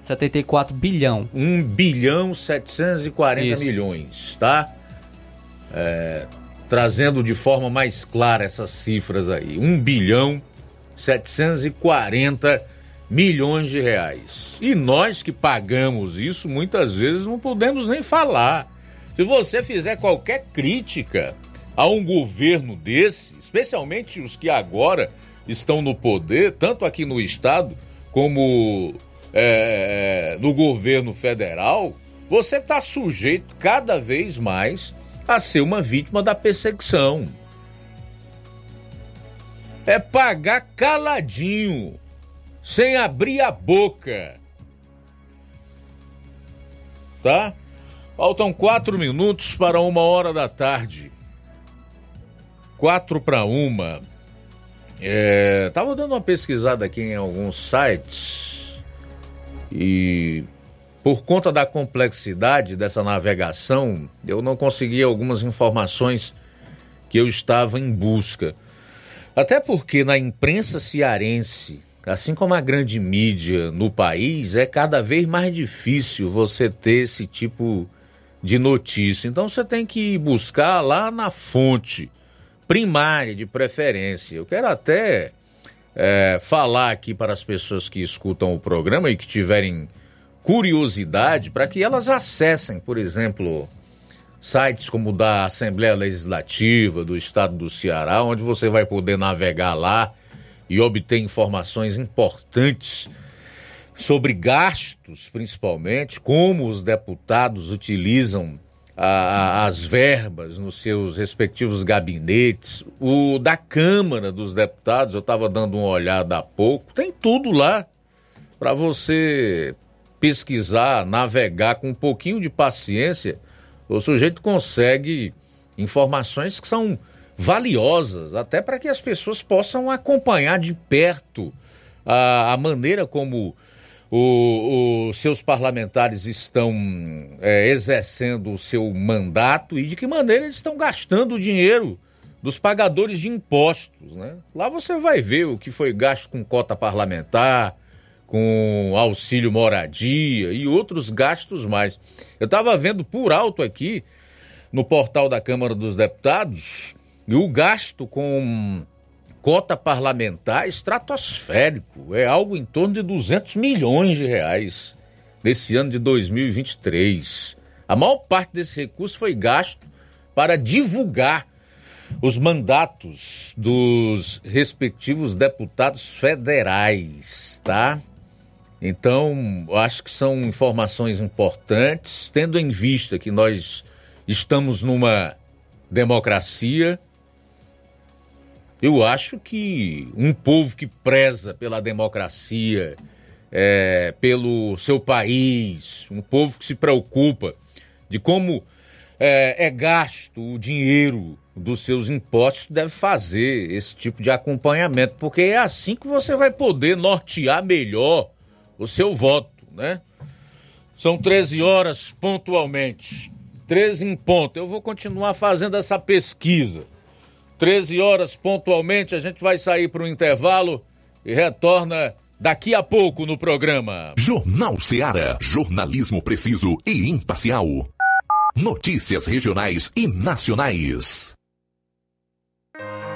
74 bilhão. 1 bilhão 740 Isso. milhões, tá? É, trazendo de forma mais clara essas cifras aí. 1 bilhão 740 milhões de reais. E nós que pagamos isso muitas vezes não podemos nem falar. Se você fizer qualquer crítica a um governo desse, especialmente os que agora estão no poder, tanto aqui no estado como é, no governo federal, você está sujeito cada vez mais a ser uma vítima da perseguição. É pagar caladinho, sem abrir a boca. Tá? Faltam quatro minutos para uma hora da tarde. Quatro para uma. É, tava dando uma pesquisada aqui em alguns sites e por conta da complexidade dessa navegação, eu não consegui algumas informações que eu estava em busca. Até porque na imprensa cearense, assim como a grande mídia no país, é cada vez mais difícil você ter esse tipo de notícia. Então você tem que buscar lá na fonte primária de preferência. Eu quero até é, falar aqui para as pessoas que escutam o programa e que tiverem curiosidade para que elas acessem, por exemplo, sites como da Assembleia Legislativa do Estado do Ceará, onde você vai poder navegar lá e obter informações importantes sobre gastos, principalmente, como os deputados utilizam a, as verbas nos seus respectivos gabinetes. O da Câmara dos Deputados, eu estava dando uma olhada há pouco, tem tudo lá para você pesquisar, navegar com um pouquinho de paciência. O sujeito consegue informações que são valiosas, até para que as pessoas possam acompanhar de perto a, a maneira como os seus parlamentares estão é, exercendo o seu mandato e de que maneira eles estão gastando o dinheiro dos pagadores de impostos. Né? Lá você vai ver o que foi gasto com cota parlamentar, com auxílio moradia e outros gastos mais. Eu estava vendo por alto aqui no portal da Câmara dos Deputados e o gasto com cota parlamentar estratosférico. É algo em torno de 200 milhões de reais nesse ano de 2023. A maior parte desse recurso foi gasto para divulgar os mandatos dos respectivos deputados federais, tá? Então, acho que são informações importantes, tendo em vista que nós estamos numa democracia eu acho que um povo que preza pela democracia, é, pelo seu país, um povo que se preocupa de como é, é gasto o dinheiro dos seus impostos, deve fazer esse tipo de acompanhamento, porque é assim que você vai poder nortear melhor o seu voto, né? São 13 horas pontualmente. 13 em ponto. Eu vou continuar fazendo essa pesquisa. 13 horas pontualmente, a gente vai sair para o intervalo e retorna daqui a pouco no programa. Jornal Seara. Jornalismo preciso e imparcial. Notícias regionais e nacionais.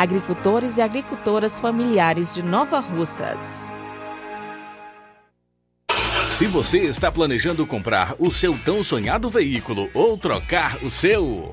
Agricultores e Agricultoras Familiares de Nova Russas. Se você está planejando comprar o seu tão sonhado veículo ou trocar o seu.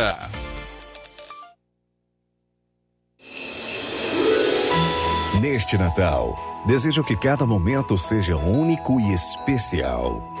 Neste Natal, desejo que cada momento seja único e especial.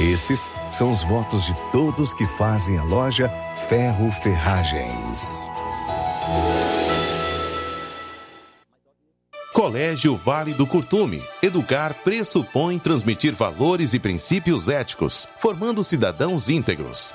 Esses são os votos de todos que fazem a loja Ferro Ferragens. Colégio Vale do Curtume. Educar pressupõe transmitir valores e princípios éticos, formando cidadãos íntegros.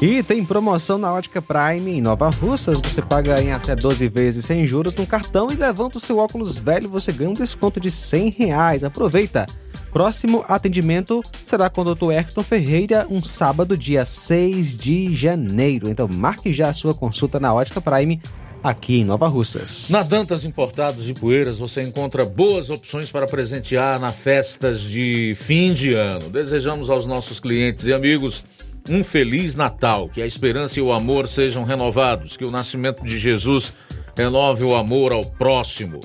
E tem promoção na Ótica Prime em Nova Russas. Você paga em até 12 vezes sem juros no cartão e levanta o seu óculos velho, você ganha um desconto de 100 reais. Aproveita! Próximo atendimento será com o Dr. Erton Ferreira, um sábado, dia 6 de janeiro. Então marque já a sua consulta na Ótica Prime aqui em Nova Russas. Na Dantas Importados e Poeiras você encontra boas opções para presentear na festas de fim de ano. Desejamos aos nossos clientes e amigos um feliz Natal, que a esperança e o amor sejam renovados, que o nascimento de Jesus renove o amor ao próximo.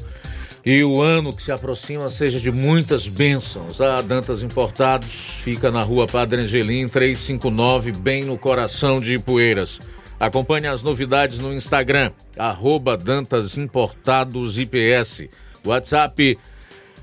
E o ano que se aproxima seja de muitas bênçãos. A Dantas Importados fica na rua Padre Angelim 359, bem no coração de Ipueiras. Acompanhe as novidades no Instagram, arroba Dantas Importados IPS. WhatsApp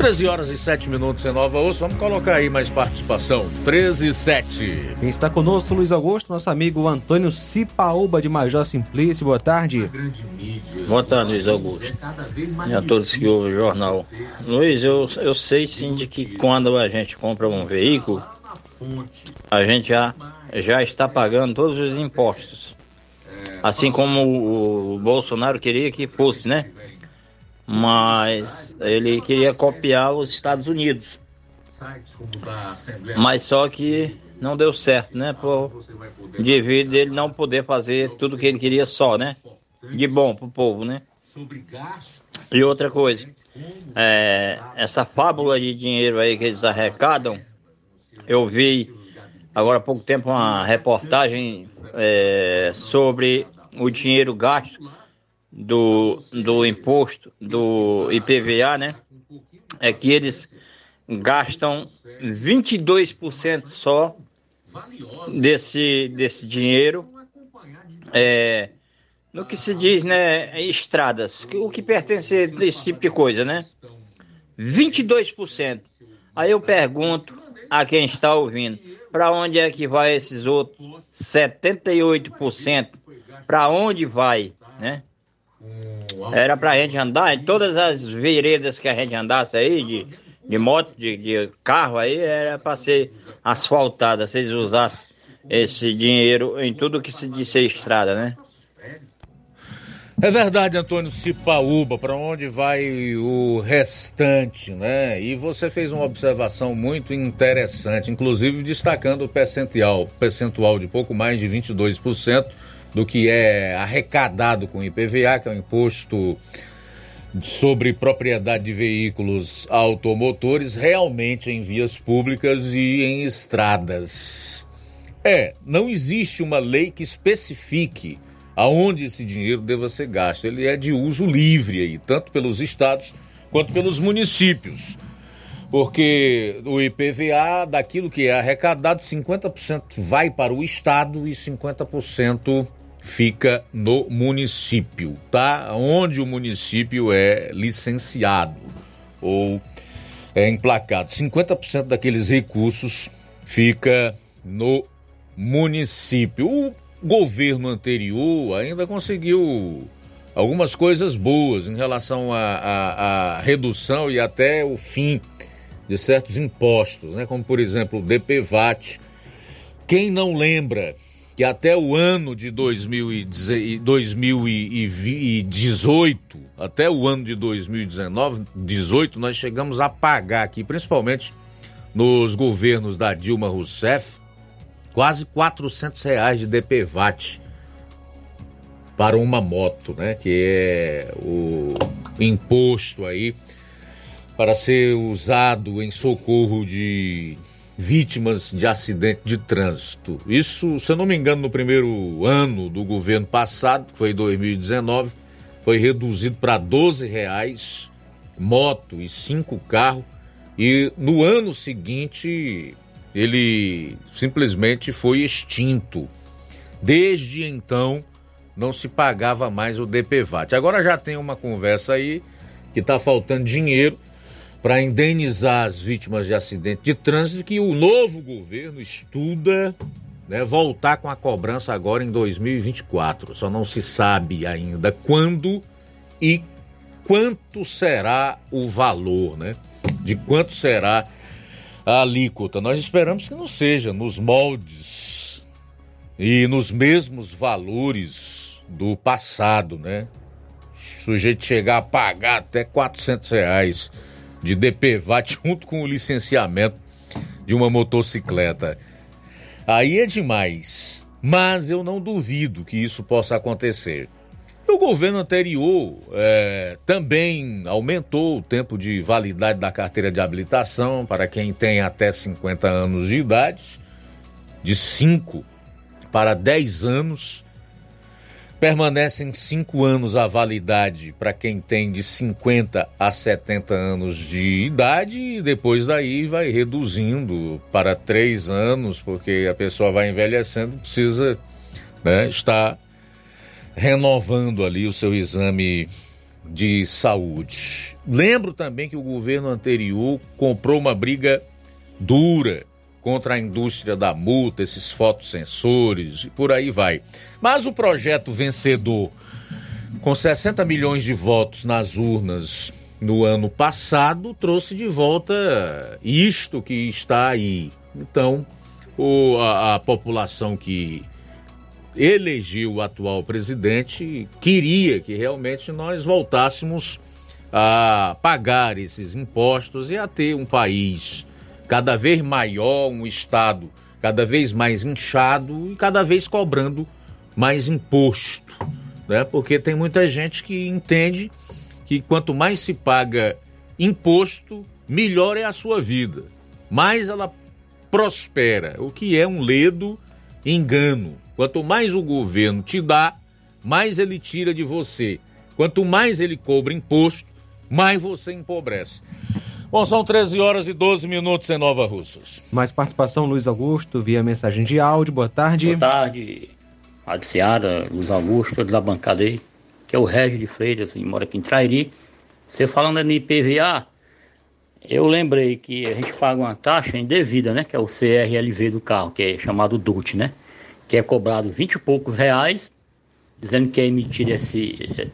13 horas e 7 minutos em Nova Osso. Vamos colocar aí mais participação. 13 e 7. Quem está conosco, Luiz Augusto, nosso amigo Antônio Cipaúba de Major Simplício. Boa tarde. Boa tarde, Luiz Augusto. E a todos que ouvem o jornal. Luiz, eu, eu sei sim de que quando a gente compra um veículo, a gente já, já está pagando todos os impostos. Assim como o, o Bolsonaro queria que fosse, né? Mas ele queria copiar os Estados Unidos. Mas só que não deu certo, né? Por, devido ele não poder fazer tudo que ele queria só, né? De bom pro povo, né? E outra coisa, é, essa fábula de dinheiro aí que eles arrecadam, eu vi agora há pouco tempo uma reportagem é, sobre o dinheiro gasto do, do imposto, do IPVA, né? É que eles gastam 22% só desse, desse dinheiro é, no que se diz, né, estradas, o que pertence a esse tipo de coisa, né? 22%. Aí eu pergunto a quem está ouvindo, para onde é que vai esses outros 78%? Para onde vai, né? Era pra gente andar em todas as veredas que a gente andasse aí, de, de moto, de, de carro aí, era pra ser asfaltada, se eles usassem esse dinheiro em tudo que se diz ser estrada, né? É verdade, Antônio Cipaúba, para onde vai o restante, né? E você fez uma observação muito interessante, inclusive destacando o percentual, percentual de pouco mais de 22% do que é arrecadado com IPVA, que é o imposto sobre propriedade de veículos automotores, realmente em vias públicas e em estradas. É, não existe uma lei que especifique aonde esse dinheiro deva ser gasto. Ele é de uso livre aí, tanto pelos estados quanto pelos municípios. Porque o IPVA, daquilo que é arrecadado, 50% vai para o estado e 50% fica no município, tá? Onde o município é licenciado ou é emplacado. 50% daqueles recursos fica no município. O governo anterior ainda conseguiu algumas coisas boas em relação à redução e até o fim de certos impostos, né? como por exemplo o DPVAT. Quem não lembra que até o ano de 2018, até o ano de 2019, 18, nós chegamos a pagar aqui, principalmente nos governos da Dilma Rousseff, quase 400 reais de DPVAT para uma moto, né? Que é o imposto aí para ser usado em socorro de vítimas de acidente de trânsito. Isso, se eu não me engano, no primeiro ano do governo passado, que foi 2019, foi reduzido para 12 reais moto e cinco carros e no ano seguinte ele simplesmente foi extinto. Desde então não se pagava mais o DPVAT. Agora já tem uma conversa aí que está faltando dinheiro para indenizar as vítimas de acidente de trânsito que o novo governo estuda né, voltar com a cobrança agora em 2024. Só não se sabe ainda quando e quanto será o valor, né? De quanto será a alíquota. Nós esperamos que não seja nos moldes e nos mesmos valores do passado, né? O sujeito chegar a pagar até 400 reais de DPVAT junto com o licenciamento de uma motocicleta. Aí é demais, mas eu não duvido que isso possa acontecer. O governo anterior é, também aumentou o tempo de validade da carteira de habilitação para quem tem até 50 anos de idade, de 5 para 10 anos. Permanecem cinco anos a validade para quem tem de 50 a 70 anos de idade e depois daí vai reduzindo para três anos, porque a pessoa vai envelhecendo, precisa né, estar renovando ali o seu exame de saúde. Lembro também que o governo anterior comprou uma briga dura contra a indústria da multa, esses fotossensores e por aí vai. Mas o projeto vencedor, com 60 milhões de votos nas urnas no ano passado, trouxe de volta isto que está aí. Então, o, a, a população que elegeu o atual presidente queria que realmente nós voltássemos a pagar esses impostos e a ter um país cada vez maior, um Estado cada vez mais inchado e cada vez cobrando mais imposto. Né? Porque tem muita gente que entende que quanto mais se paga imposto, melhor é a sua vida, mais ela prospera, o que é um ledo engano. Quanto mais o governo te dá, mais ele tira de você. Quanto mais ele cobra imposto, mais você empobrece. Bom, são 13 horas e 12 minutos em Nova Russas. Mais participação, Luiz Augusto, via mensagem de áudio. Boa tarde. Boa tarde, Rádio Seara, Luiz Augusto, todos da bancada aí, que é o Régio de Freitas, e mora aqui em Trairi. Você falando de IPVA, eu lembrei que a gente paga uma taxa indevida, né? Que é o CRLV do carro, que é chamado DUT, né? Que é cobrado 20 e poucos reais, dizendo que é emitido esse,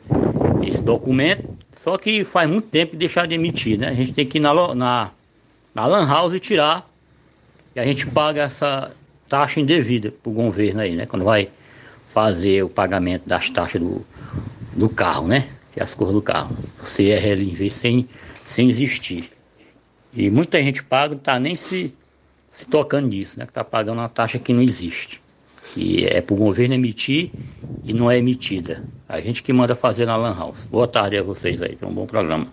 esse documento só que faz muito tempo que deixaram de emitir, né? A gente tem que ir na, na, na Lan House e tirar. E a gente paga essa taxa indevida pro governo aí, né? Quando vai fazer o pagamento das taxas do, do carro, né? Que é as cores do carro. O CRLV sem, sem existir. E muita gente paga não tá nem se, se tocando nisso, né? Que tá pagando uma taxa que não existe que é para o governo emitir e não é emitida. A gente que manda fazer na Lan House. Boa tarde a vocês aí, tem um bom programa.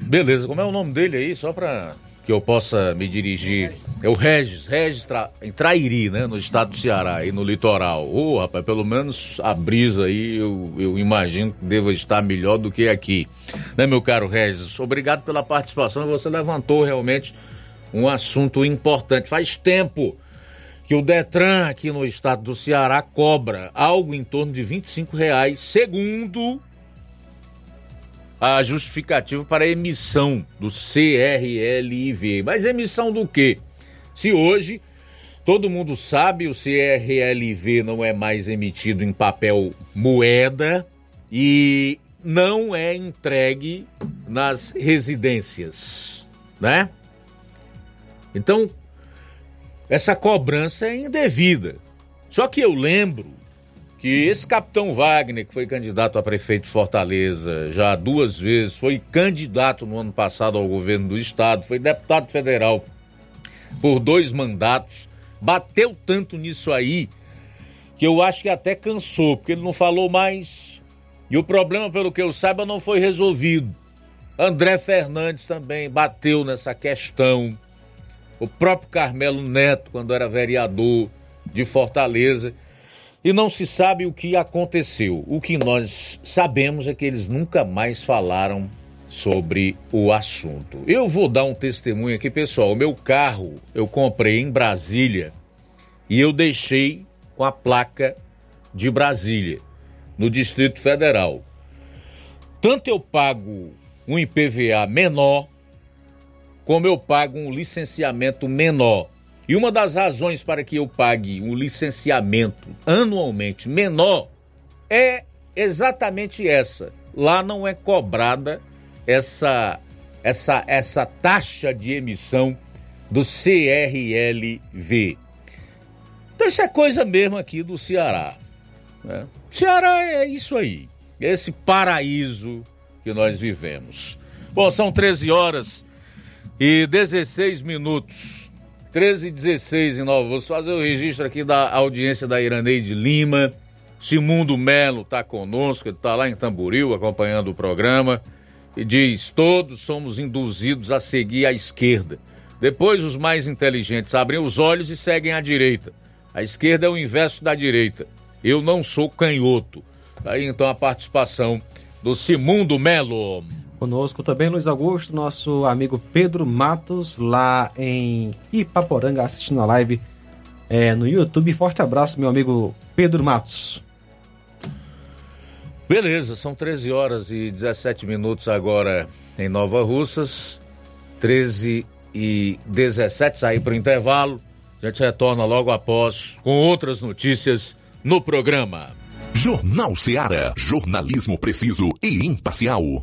Beleza, como é o nome dele aí, só para que eu possa me dirigir? É o Regis, Regis Tra... em Trairi, né, no estado do Ceará, e no litoral. Ô, oh, rapaz, pelo menos a brisa aí eu, eu imagino que deva estar melhor do que aqui. Né, meu caro Regis? Obrigado pela participação, você levantou realmente um assunto importante. Faz tempo que o Detran aqui no estado do Ceará cobra algo em torno de 25 reais, segundo a justificativa para a emissão do CRLIV. Mas emissão do quê? Se hoje todo mundo sabe, o CRLV não é mais emitido em papel moeda e não é entregue nas residências, né? Então, essa cobrança é indevida. Só que eu lembro que esse capitão Wagner, que foi candidato a prefeito de Fortaleza já duas vezes, foi candidato no ano passado ao governo do estado, foi deputado federal por dois mandatos, bateu tanto nisso aí que eu acho que até cansou, porque ele não falou mais. E o problema, pelo que eu saiba, não foi resolvido. André Fernandes também bateu nessa questão o próprio Carmelo Neto, quando era vereador de Fortaleza, e não se sabe o que aconteceu. O que nós sabemos é que eles nunca mais falaram sobre o assunto. Eu vou dar um testemunho aqui, pessoal. O meu carro eu comprei em Brasília e eu deixei com a placa de Brasília, no Distrito Federal. Tanto eu pago um IPVA menor como eu pago um licenciamento menor. E uma das razões para que eu pague um licenciamento anualmente menor é exatamente essa. Lá não é cobrada essa essa essa taxa de emissão do CRLV. Então isso é coisa mesmo aqui do Ceará. Né? Ceará é isso aí, esse paraíso que nós vivemos. Bom, são 13 horas e 16 minutos. 13 e 16 em Nova. Vou fazer o registro aqui da audiência da Iraneide Lima. Simundo Melo está conosco, ele está lá em Tamboril acompanhando o programa e diz: Todos somos induzidos a seguir à esquerda. Depois, os mais inteligentes abrem os olhos e seguem à direita. A esquerda é o inverso da direita. Eu não sou canhoto. Aí então a participação do Simundo Melo. Conosco também Luiz Augusto, nosso amigo Pedro Matos, lá em Ipaporanga, assistindo a live é, no YouTube. Forte abraço, meu amigo Pedro Matos. Beleza, são 13 horas e 17 minutos agora em Nova Russas. 13 e 17, sair para o intervalo. A gente retorna logo após com outras notícias no programa. Jornal Seara. Jornalismo preciso e imparcial.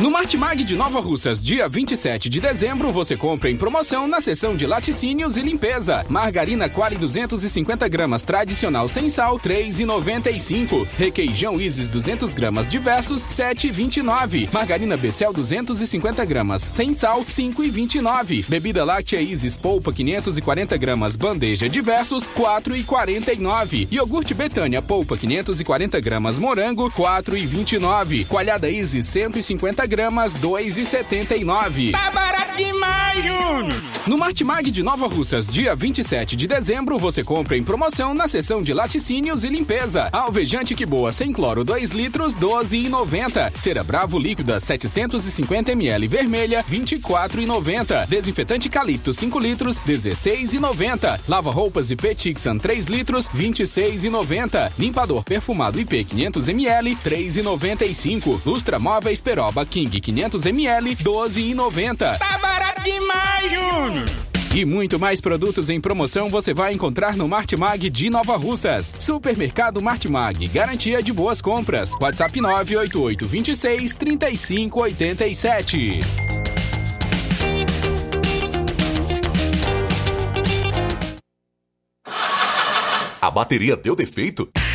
No Martimag de Nova Russas, dia 27 de dezembro, você compra em promoção na seção de laticínios e limpeza. Margarina Quali 250 gramas tradicional sem sal, 3,95. Requeijão Isis 200 gramas diversos, 7,29. Margarina Becel 250 gramas sem sal, 5,29. Bebida láctea Isis polpa 540 gramas bandeja diversos, 4,49. Iogurte Betânia polpa 540 gramas morango, 4,29. Coalhada Isis 150 gramas, 2,79. Tá barato demais, Júnior! No Martimag de Nova Russas, dia 27 de dezembro, você compra em promoção na seção de laticínios e limpeza. Alvejante que boa sem cloro 2 litros, 12,90. Cera Bravo líquida 750 ml vermelha, 24,90. Desinfetante Calipto 5 litros, 16,90. Lava roupas e Petixan 3 litros, 26,90. Limpador perfumado IP 500 ml, 3,95. Lustra móveis Peroba King 500 ml, 12,90. Tá barato demais, Júnior! E muito mais produtos em promoção você vai encontrar no Martimag de Nova Russas. Supermercado Martimag, garantia de boas compras. WhatsApp 988 26 35 87. A bateria deu defeito?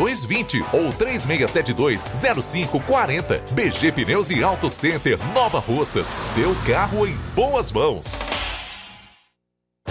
3220 ou 3672 0540. BG Pneus e Auto Center Nova Russas. Seu carro em boas mãos.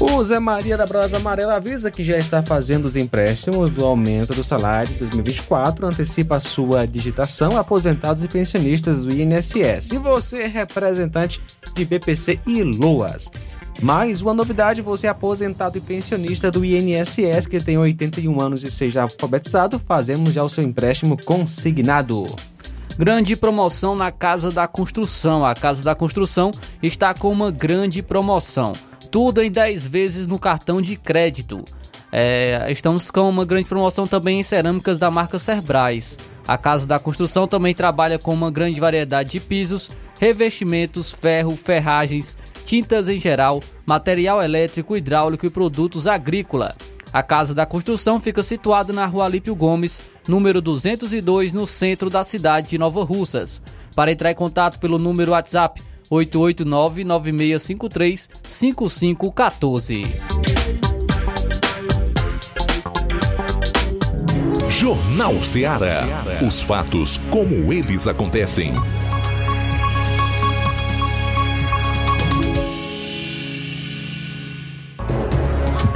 O Zé Maria da Brosa Amarela avisa que já está fazendo os empréstimos do aumento do salário de 2024, antecipa a sua digitação, aposentados e pensionistas do INSS. E você, representante de BPC e LOAS. Mais uma novidade, você é aposentado e pensionista do INSS que tem 81 anos e seja alfabetizado, fazemos já o seu empréstimo consignado. Grande promoção na Casa da Construção. A Casa da Construção está com uma grande promoção. Tudo em 10 vezes no cartão de crédito. É, estamos com uma grande promoção também em cerâmicas da marca Cerbrais. A Casa da Construção também trabalha com uma grande variedade de pisos, revestimentos, ferro, ferragens, tintas em geral, material elétrico, hidráulico e produtos agrícola. A Casa da Construção fica situada na Rua Alípio Gomes, número 202, no centro da cidade de Nova Russas. Para entrar em contato pelo número WhatsApp 889-9653-5514. Jornal Ceará. Os fatos como eles acontecem.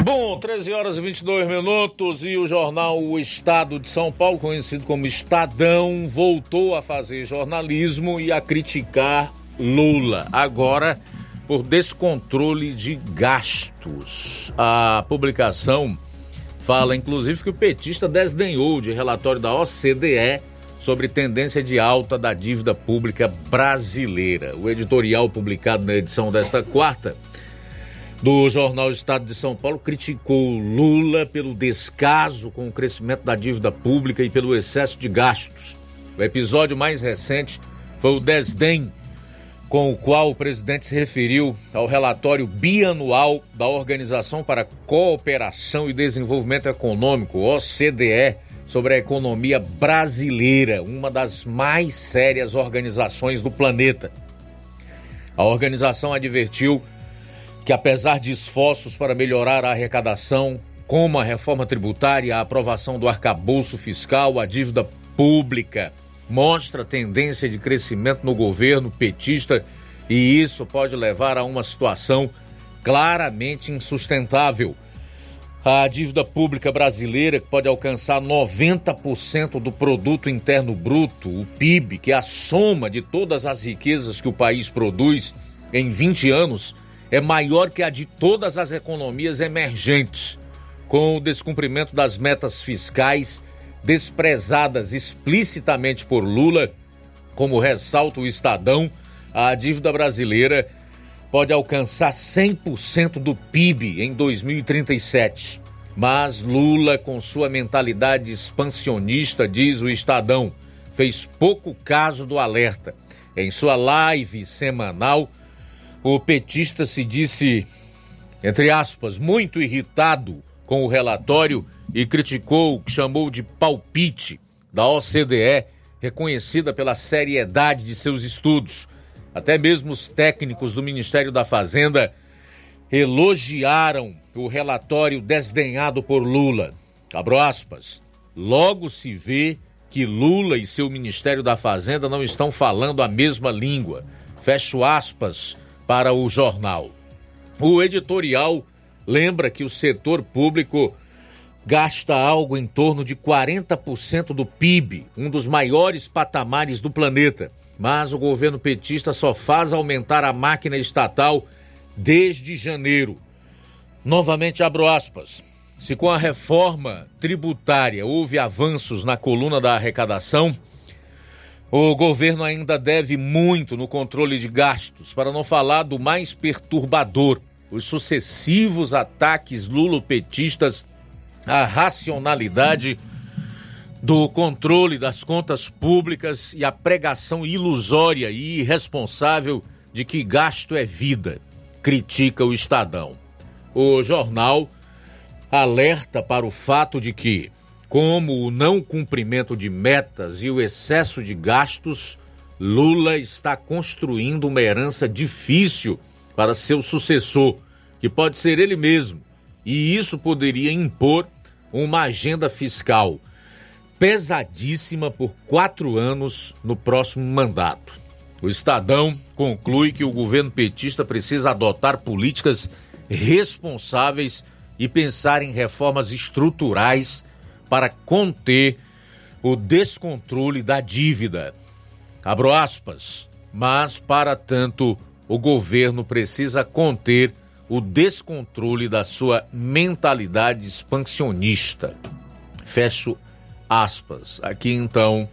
Bom, 13 horas e 22 minutos e o jornal O Estado de São Paulo, conhecido como Estadão, voltou a fazer jornalismo e a criticar Lula. Agora, por descontrole de gastos. A publicação fala, inclusive, que o petista desdenhou de relatório da OCDE sobre tendência de alta da dívida pública brasileira. O editorial publicado na edição desta quarta do jornal Estado de São Paulo criticou Lula pelo descaso com o crescimento da dívida pública e pelo excesso de gastos. O episódio mais recente foi o desdém com o qual o presidente se referiu ao relatório bianual da Organização para Cooperação e Desenvolvimento Econômico, OCDE, sobre a economia brasileira, uma das mais sérias organizações do planeta. A organização advertiu que, apesar de esforços para melhorar a arrecadação, como a reforma tributária, a aprovação do arcabouço fiscal, a dívida pública, mostra tendência de crescimento no governo petista e isso pode levar a uma situação claramente insustentável. A dívida pública brasileira, que pode alcançar 90% do produto interno bruto, o PIB, que é a soma de todas as riquezas que o país produz em 20 anos, é maior que a de todas as economias emergentes, com o descumprimento das metas fiscais desprezadas explicitamente por Lula, como ressalta o Estadão, a dívida brasileira pode alcançar 100% do PIB em 2037. Mas Lula, com sua mentalidade expansionista, diz o Estadão, fez pouco caso do alerta. Em sua live semanal, o petista se disse, entre aspas, muito irritado com o relatório e criticou o que chamou de palpite da OCDE, reconhecida pela seriedade de seus estudos. Até mesmo os técnicos do Ministério da Fazenda elogiaram o relatório desdenhado por Lula. Abro aspas. Logo se vê que Lula e seu Ministério da Fazenda não estão falando a mesma língua. Fecho aspas para o jornal. O editorial lembra que o setor público gasta algo em torno de 40% do PIB, um dos maiores patamares do planeta. Mas o governo petista só faz aumentar a máquina estatal desde janeiro. Novamente abro aspas. Se com a reforma tributária houve avanços na coluna da arrecadação, o governo ainda deve muito no controle de gastos, para não falar do mais perturbador, os sucessivos ataques lulopetistas à racionalidade do controle das contas públicas e a pregação ilusória e irresponsável de que gasto é vida, critica o Estadão. O jornal alerta para o fato de que, como o não cumprimento de metas e o excesso de gastos, Lula está construindo uma herança difícil para seu sucessor, que pode ser ele mesmo, e isso poderia impor uma agenda fiscal pesadíssima por quatro anos no próximo mandato. O Estadão conclui que o governo petista precisa adotar políticas responsáveis e pensar em reformas estruturais para conter o descontrole da dívida. Abro aspas. Mas, para tanto, o governo precisa conter o descontrole da sua mentalidade expansionista. Fecho aspas. Aqui então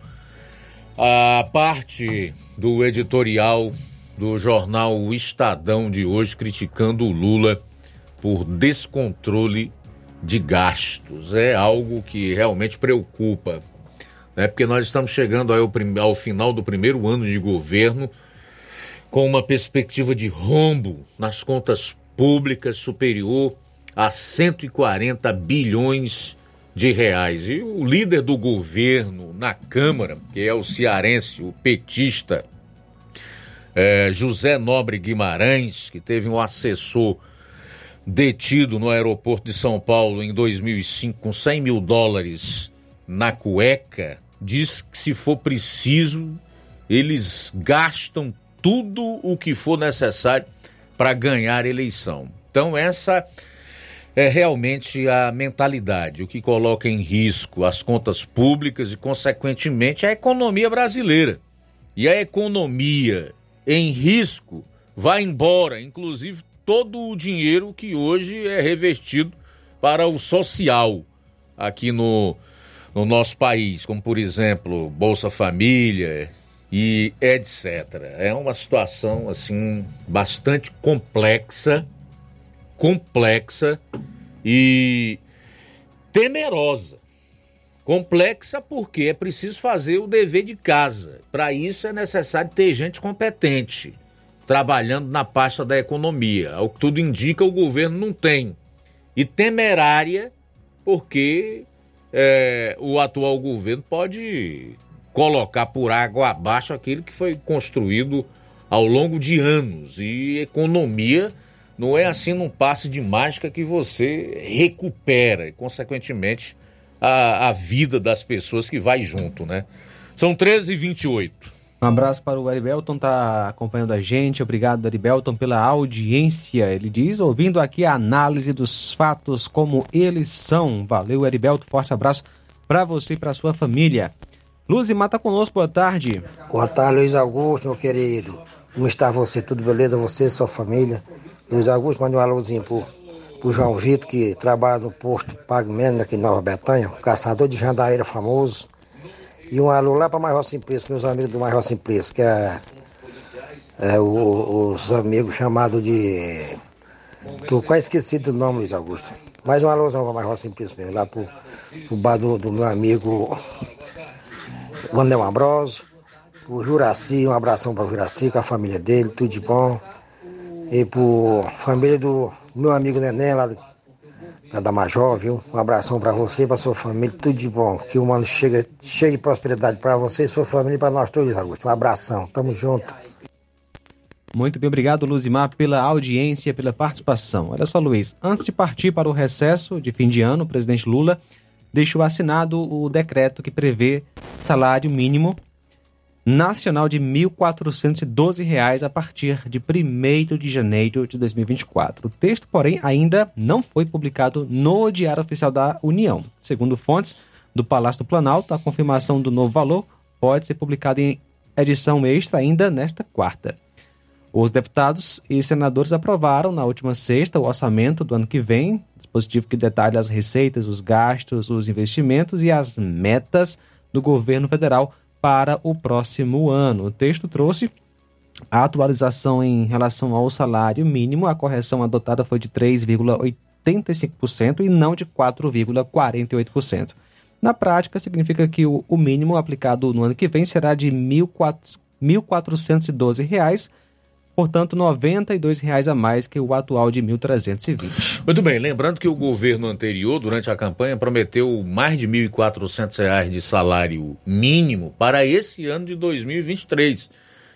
a parte do editorial do jornal O Estadão de hoje criticando o Lula por descontrole de gastos. É algo que realmente preocupa, né? porque nós estamos chegando ao, ao final do primeiro ano de governo com uma perspectiva de rombo nas contas públicas superior a 140 bilhões de reais. E o líder do governo na Câmara, que é o cearense, o petista é, José Nobre Guimarães, que teve um assessor detido no aeroporto de São Paulo em 2005 com 100 mil dólares na cueca, diz que se for preciso, eles gastam tudo o que for necessário para ganhar eleição. Então, essa é realmente a mentalidade, o que coloca em risco as contas públicas e, consequentemente, a economia brasileira. E a economia em risco vai embora, inclusive todo o dinheiro que hoje é revestido para o social aqui no, no nosso país, como por exemplo Bolsa Família e etc. É uma situação assim bastante complexa, complexa e temerosa. Complexa porque é preciso fazer o dever de casa. Para isso é necessário ter gente competente trabalhando na pasta da economia. Ao que tudo indica, o governo não tem. E temerária porque é, o atual governo pode colocar por água abaixo aquilo que foi construído ao longo de anos. E economia não é assim num passe de mágica que você recupera e, consequentemente, a, a vida das pessoas que vai junto, né? São 13 e 28 um abraço para o Aribelton, tá acompanhando a gente. Obrigado, Aribelton, pela audiência. Ele diz, ouvindo aqui a análise dos fatos como eles são. Valeu, Aribelton. Forte abraço para você e para sua família. Luz e Mata conosco, boa tarde. Boa tarde, Luiz Augusto, meu querido. Como está você? Tudo beleza? Você sua família? Luiz Augusto, manda um alôzinho pro, pro João Vitor, que trabalha no posto Pago Menos aqui em Nova Betânia, caçador de jandaíra famoso. E um alô lá para Maior Simplício, meus amigos do Maior Simplício, que é, é o, os amigos chamados de. Tô quase esquecido do nome, Luiz Augusto. Mais um alôzão para Maior Simplício mesmo, lá pro, pro bar do, do meu amigo Wanel Ambrosio, o Juraci, um abração para o Juraci, com a família dele, tudo de bom. E pro família do meu amigo Neném, lá do da Major, viu? Um abração para você, para sua família, tudo de bom. Que o mano chega cheio de prosperidade para você, sua família e para nós todos, Augusto. Um abração, tamo junto. Muito bem, obrigado, Luzimar, pela audiência, pela participação. Olha só, Luiz, antes de partir para o recesso de fim de ano, o presidente Lula deixou assinado o decreto que prevê salário mínimo nacional de R$ 1.412 a partir de 1 de janeiro de 2024. O texto, porém, ainda não foi publicado no Diário Oficial da União. Segundo fontes do Palácio do Planalto, a confirmação do novo valor pode ser publicada em edição extra ainda nesta quarta. Os deputados e senadores aprovaram na última sexta o orçamento do ano que vem, dispositivo que detalha as receitas, os gastos, os investimentos e as metas do governo federal para o próximo ano. O texto trouxe a atualização em relação ao salário mínimo. A correção adotada foi de 3,85% e não de 4,48%. Na prática, significa que o, mínimo aplicado no ano que vem será de R$ 1.412 portanto, R$ 92,00 a mais que o atual de 1.320. Muito bem, lembrando que o governo anterior, durante a campanha, prometeu mais de R$ 1.400 de salário mínimo para esse ano de 2023,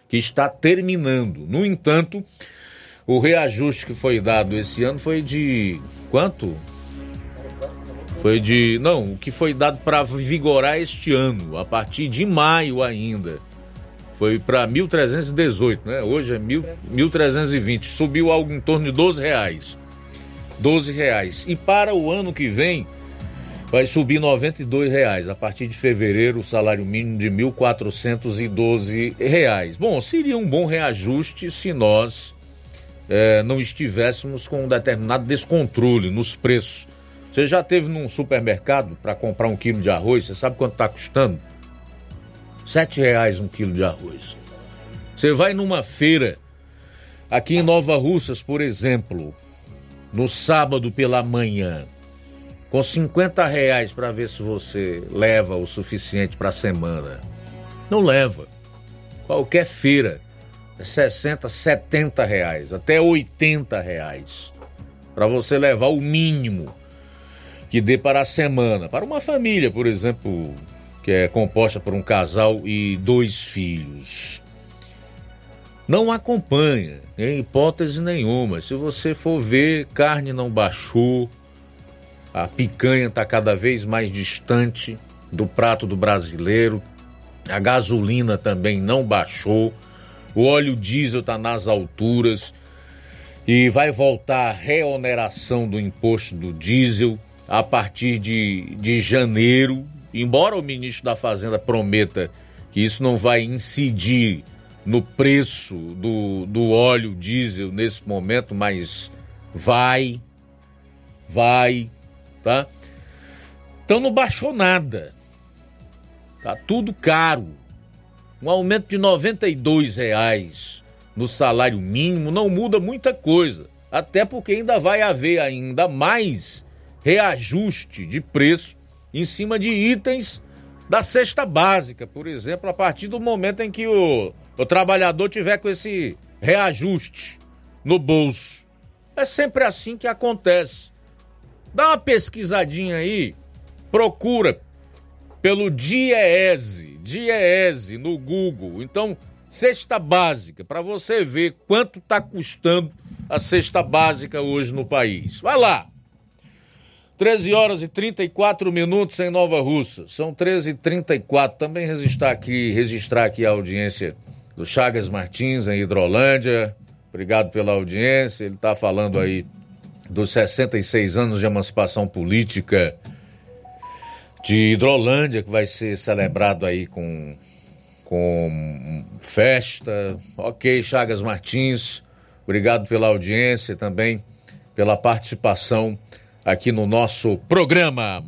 que está terminando. No entanto, o reajuste que foi dado esse ano foi de quanto? Foi de. Não, o que foi dado para vigorar este ano, a partir de maio ainda foi para 1.318, né? Hoje é 1.320. Subiu algo em torno de 12 reais. 12 reais. E para o ano que vem vai subir 92 reais. A partir de fevereiro, o salário mínimo de 1.412 reais. Bom, seria um bom reajuste se nós é, não estivéssemos com um determinado descontrole nos preços. Você já teve num supermercado para comprar um quilo de arroz? Você sabe quanto está custando? Sete reais um quilo de arroz. Você vai numa feira, aqui em Nova Russas, por exemplo, no sábado pela manhã, com 50 reais para ver se você leva o suficiente para a semana. Não leva. Qualquer feira é 60, 70 reais, até 80 reais para você levar o mínimo que dê para a semana. Para uma família, por exemplo, que é composta por um casal e dois filhos. Não acompanha, em hipótese nenhuma. Se você for ver, carne não baixou, a picanha está cada vez mais distante do prato do brasileiro, a gasolina também não baixou, o óleo diesel está nas alturas e vai voltar a reoneração do imposto do diesel a partir de, de janeiro. Embora o ministro da Fazenda prometa que isso não vai incidir no preço do, do óleo diesel nesse momento, mas vai, vai, tá? Então não baixou nada. Tá tudo caro. Um aumento de R$ reais no salário mínimo não muda muita coisa, até porque ainda vai haver ainda mais reajuste de preço em cima de itens da cesta básica, por exemplo, a partir do momento em que o, o trabalhador tiver com esse reajuste no bolso. É sempre assim que acontece. Dá uma pesquisadinha aí, procura pelo DIEESE, DIEESE no Google. Então, cesta básica, para você ver quanto está custando a cesta básica hoje no país. Vai lá. 13 horas e 34 minutos em Nova Russa. São 13 e 34 Também registrar aqui, registrar aqui a audiência do Chagas Martins em Hidrolândia. Obrigado pela audiência. Ele está falando aí dos 66 anos de emancipação política de Hidrolândia, que vai ser celebrado aí com com festa. Ok, Chagas Martins, obrigado pela audiência também, pela participação aqui no nosso programa.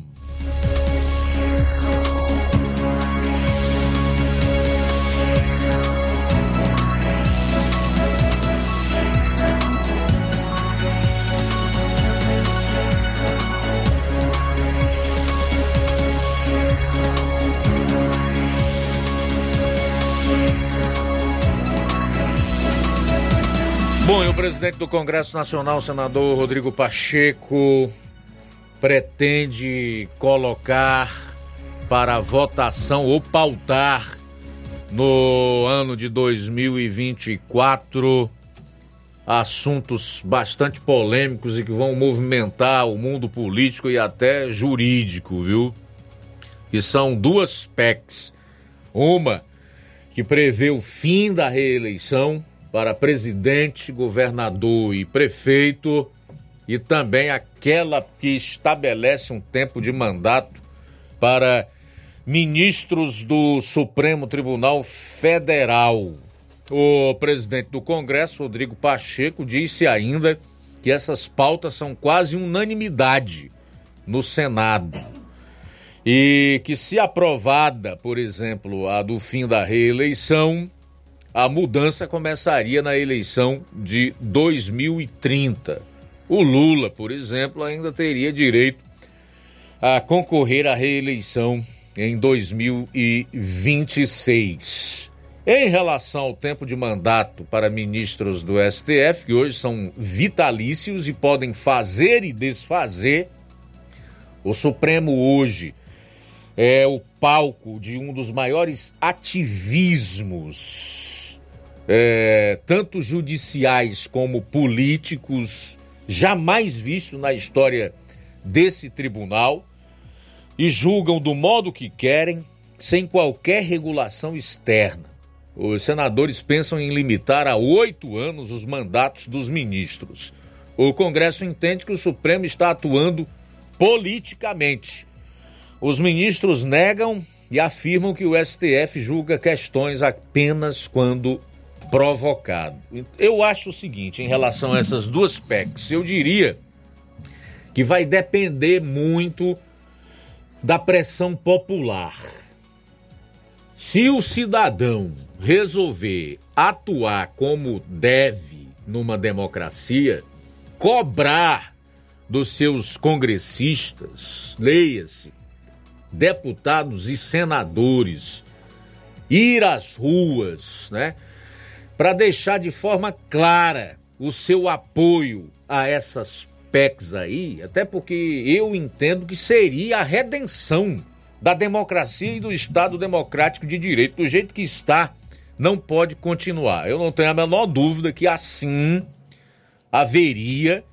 Bom, e o presidente do Congresso Nacional, senador Rodrigo Pacheco, pretende colocar para votação ou pautar no ano de 2024 assuntos bastante polêmicos e que vão movimentar o mundo político e até jurídico, viu? Que são duas PECs. Uma que prevê o fim da reeleição para presidente, governador e prefeito, e também aquela que estabelece um tempo de mandato para ministros do Supremo Tribunal Federal. O presidente do Congresso, Rodrigo Pacheco, disse ainda que essas pautas são quase unanimidade no Senado. E que, se aprovada, por exemplo, a do fim da reeleição, a mudança começaria na eleição de 2030. O Lula, por exemplo, ainda teria direito a concorrer à reeleição em 2026. Em relação ao tempo de mandato para ministros do STF, que hoje são vitalícios e podem fazer e desfazer, o Supremo hoje é o palco de um dos maiores ativismos é, tanto judiciais como políticos, jamais visto na história desse tribunal, e julgam do modo que querem, sem qualquer regulação externa. Os senadores pensam em limitar a oito anos os mandatos dos ministros. O Congresso entende que o Supremo está atuando politicamente. Os ministros negam e afirmam que o STF julga questões apenas quando provocado. Eu acho o seguinte, em relação a essas duas PECs, eu diria que vai depender muito da pressão popular. Se o cidadão resolver atuar como deve numa democracia, cobrar dos seus congressistas, leia-se, deputados e senadores, ir às ruas, né, para deixar de forma clara o seu apoio a essas PECs aí, até porque eu entendo que seria a redenção da democracia e do Estado democrático de direito, do jeito que está, não pode continuar. Eu não tenho a menor dúvida que assim haveria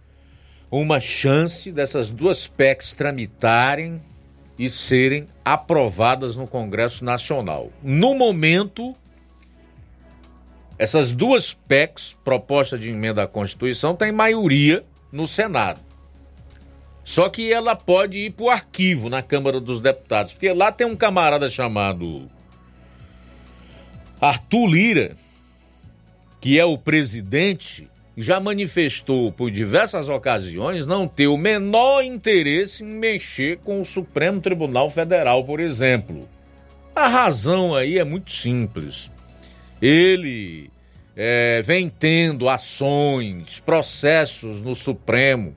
uma chance dessas duas PECs tramitarem e serem aprovadas no Congresso Nacional. No momento, essas duas PECs, proposta de emenda à Constituição, têm maioria no Senado. Só que ela pode ir para o arquivo na Câmara dos Deputados, porque lá tem um camarada chamado Arthur Lira, que é o presidente, já manifestou por diversas ocasiões não ter o menor interesse em mexer com o Supremo Tribunal Federal, por exemplo. A razão aí é muito simples. Ele é, vem tendo ações, processos no Supremo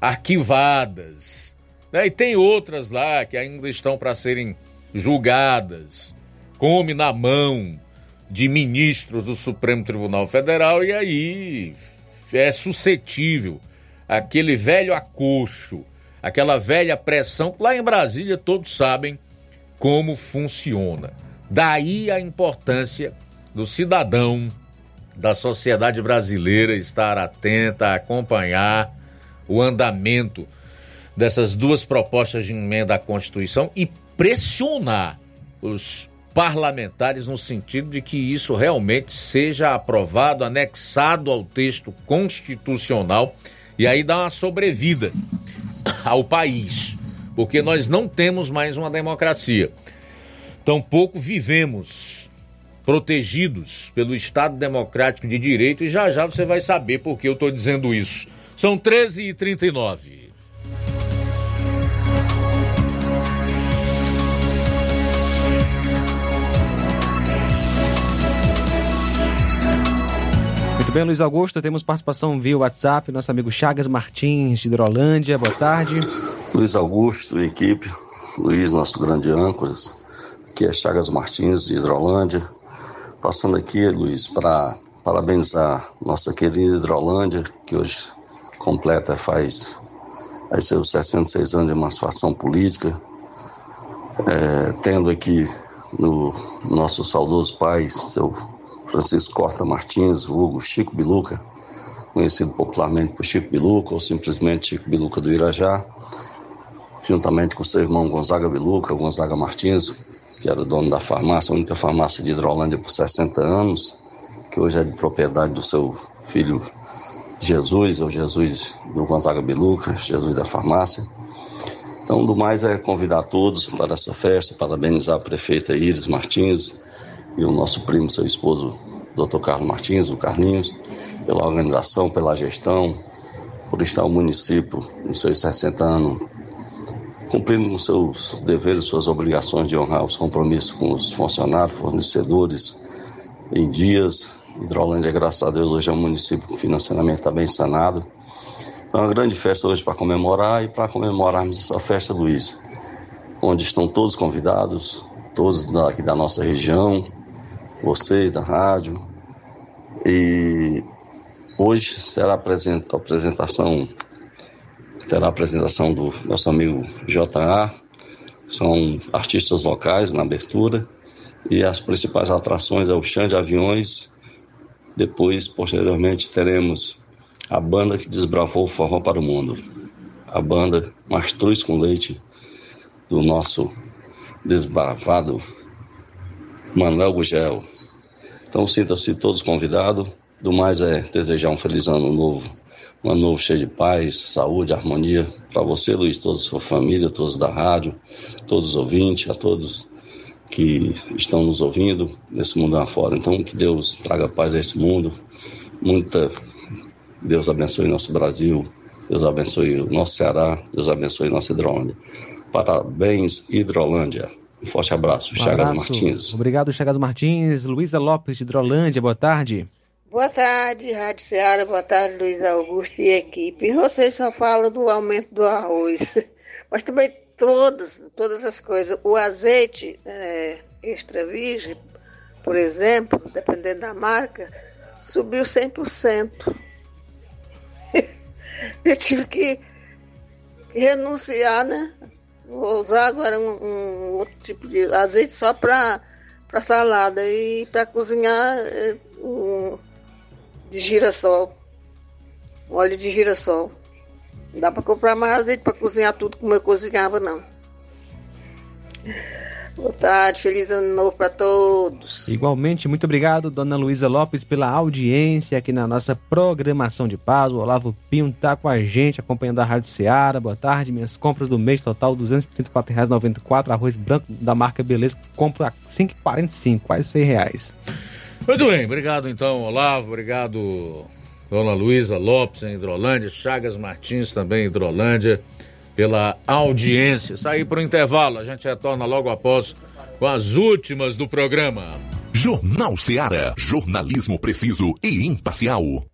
arquivadas. Né? E tem outras lá que ainda estão para serem julgadas. Come na mão de ministros do Supremo Tribunal Federal e aí é suscetível aquele velho acocho, aquela velha pressão. Lá em Brasília todos sabem como funciona. Daí a importância do cidadão, da sociedade brasileira estar atenta, a acompanhar o andamento dessas duas propostas de emenda à Constituição e pressionar os parlamentares no sentido de que isso realmente seja aprovado, anexado ao texto constitucional e aí dá uma sobrevida ao país, porque nós não temos mais uma democracia. Tampouco vivemos protegidos pelo Estado Democrático de Direito e já já você vai saber por que eu estou dizendo isso. São 13h39. Muito bem, Luiz Augusto, temos participação via WhatsApp, nosso amigo Chagas Martins, de Hidrolândia, boa tarde. Luiz Augusto, equipe, Luiz, nosso grande âncora, aqui é Chagas Martins, de Hidrolândia, passando aqui, Luiz, para parabenizar nossa querida Hidrolândia, que hoje completa faz aí seus 66 anos de emancipação política, é, tendo aqui no nosso saudoso pai, seu Francisco Corta Martins, Hugo Chico Biluca, conhecido popularmente por Chico Biluca ou simplesmente Chico Biluca do Irajá, juntamente com seu irmão Gonzaga Biluca, Gonzaga Martins, que era dono da farmácia, a única farmácia de Hidrolândia por 60 anos, que hoje é de propriedade do seu filho Jesus, ou Jesus do Gonzaga Biluca, Jesus da farmácia. Então, do mais é convidar todos para essa festa, parabenizar a prefeita Iris Martins e o nosso primo, seu esposo, Dr. Carlos Martins, o Carlinhos, pela organização, pela gestão, por estar o município, nos seus 60 anos, cumprindo com seus deveres, suas obrigações de honrar os compromissos com os funcionários, fornecedores, em dias, Hidrolândia, graças a Deus, hoje é um município que financeiramente está bem sanado. Então, é uma grande festa hoje para comemorar e para comemorarmos essa festa, Luiz, onde estão todos convidados, todos daqui da nossa região, vocês da rádio. E hoje será a apresentação, terá a apresentação do nosso amigo JA, são artistas locais na abertura, e as principais atrações é o chão de aviões depois, posteriormente, teremos a banda que desbravou o forró para o mundo. A banda Mastruz com Leite, do nosso desbravado Manuel Gugel. Então, sintam-se todos convidados. Do mais é desejar um feliz ano novo, um ano novo cheio de paz, saúde, harmonia para você, Luiz, toda a sua família, todos da rádio, todos os ouvintes, a todos que estão nos ouvindo nesse mundo afora. Então, que Deus traga paz a esse mundo. Muita Deus abençoe nosso Brasil, Deus abençoe o nosso Ceará, Deus abençoe nossa Hidrolândia. Parabéns, Hidrolândia. Um forte abraço, Um Chagas abraço. Martins. Obrigado, Chagas Martins. Luísa Lopes, de Hidrolândia, boa tarde. Boa tarde, Rádio Ceará, boa tarde, Luiz Augusto e equipe. Vocês só falam do aumento do arroz, mas também todas, todas as coisas. O azeite é, extra virgem, por exemplo, dependendo da marca, subiu 100%. Eu tive que renunciar, né? Vou usar agora um, um outro tipo de azeite só para salada e para cozinhar é, um de girassol, óleo de girassol. Não dá para comprar mais azeite para cozinhar tudo como eu cozinhava, não. Boa tarde, feliz ano novo para todos. Igualmente, muito obrigado, dona Luísa Lopes, pela audiência aqui na nossa programação de paz. O Olavo Pinho está com a gente, acompanhando a Rádio Seara. Boa tarde, minhas compras do mês total, R$ 234,94. Arroz branco da marca Beleza, compro a R$ 5,45, quase R$ reais. Muito bem, obrigado então, Olavo, obrigado, dona Luísa Lopes em Hidrolândia, Chagas Martins também em Hidrolândia pela audiência. Sair para o intervalo, a gente retorna logo após com as últimas do programa. Jornal Seara. Jornalismo preciso e imparcial.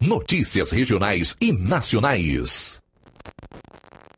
Notícias regionais e nacionais.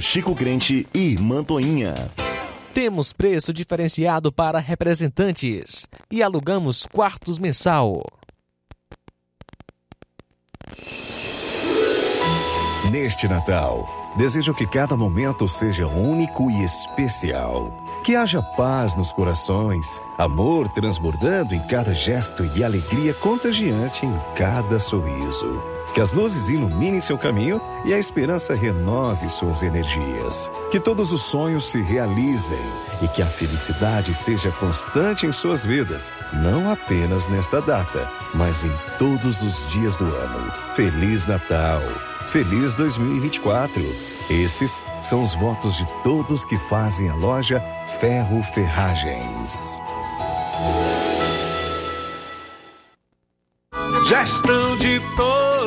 Chico Crente e Mantoinha. Temos preço diferenciado para representantes e alugamos quartos mensal. Neste Natal, desejo que cada momento seja único e especial. Que haja paz nos corações, amor transbordando em cada gesto e alegria contagiante em cada sorriso. Que as luzes iluminem seu caminho e a esperança renove suas energias. Que todos os sonhos se realizem e que a felicidade seja constante em suas vidas, não apenas nesta data, mas em todos os dias do ano. Feliz Natal! Feliz 2024! Esses são os votos de todos que fazem a loja Ferro Ferragens. Gestão de todos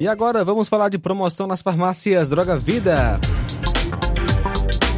E agora vamos falar de promoção nas farmácias Droga Vida.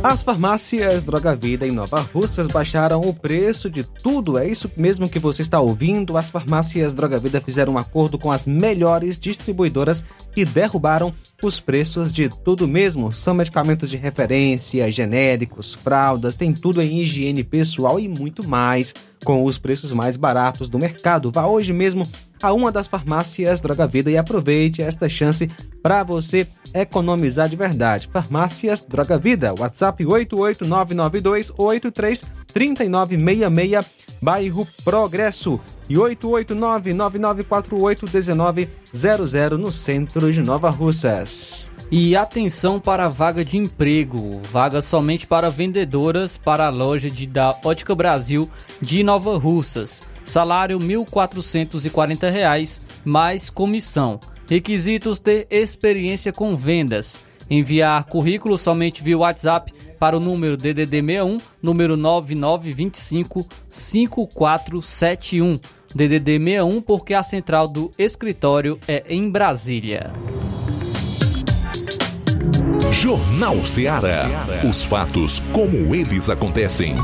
As farmácias Droga Vida em Nova Russas baixaram o preço de tudo. É isso mesmo que você está ouvindo. As farmácias Droga Vida fizeram um acordo com as melhores distribuidoras e derrubaram os preços de tudo mesmo. São medicamentos de referência, genéricos, fraldas, tem tudo em higiene pessoal e muito mais, com os preços mais baratos do mercado. Vá hoje mesmo a uma das farmácias Droga Vida e aproveite esta chance para você economizar de verdade. Farmácias Droga Vida, WhatsApp 88992833966, bairro Progresso e 88999481900 no centro de Nova Russas. E atenção para a vaga de emprego, vaga somente para vendedoras para a loja de, da Ótica Brasil de Nova Russas. Salário R$ 1.440, mais comissão. Requisitos ter experiência com vendas. Enviar currículo somente via WhatsApp para o número DDD 61, número 9925 5471. DDD 61 porque a central do escritório é em Brasília. Jornal Ceará. Os fatos como eles acontecem.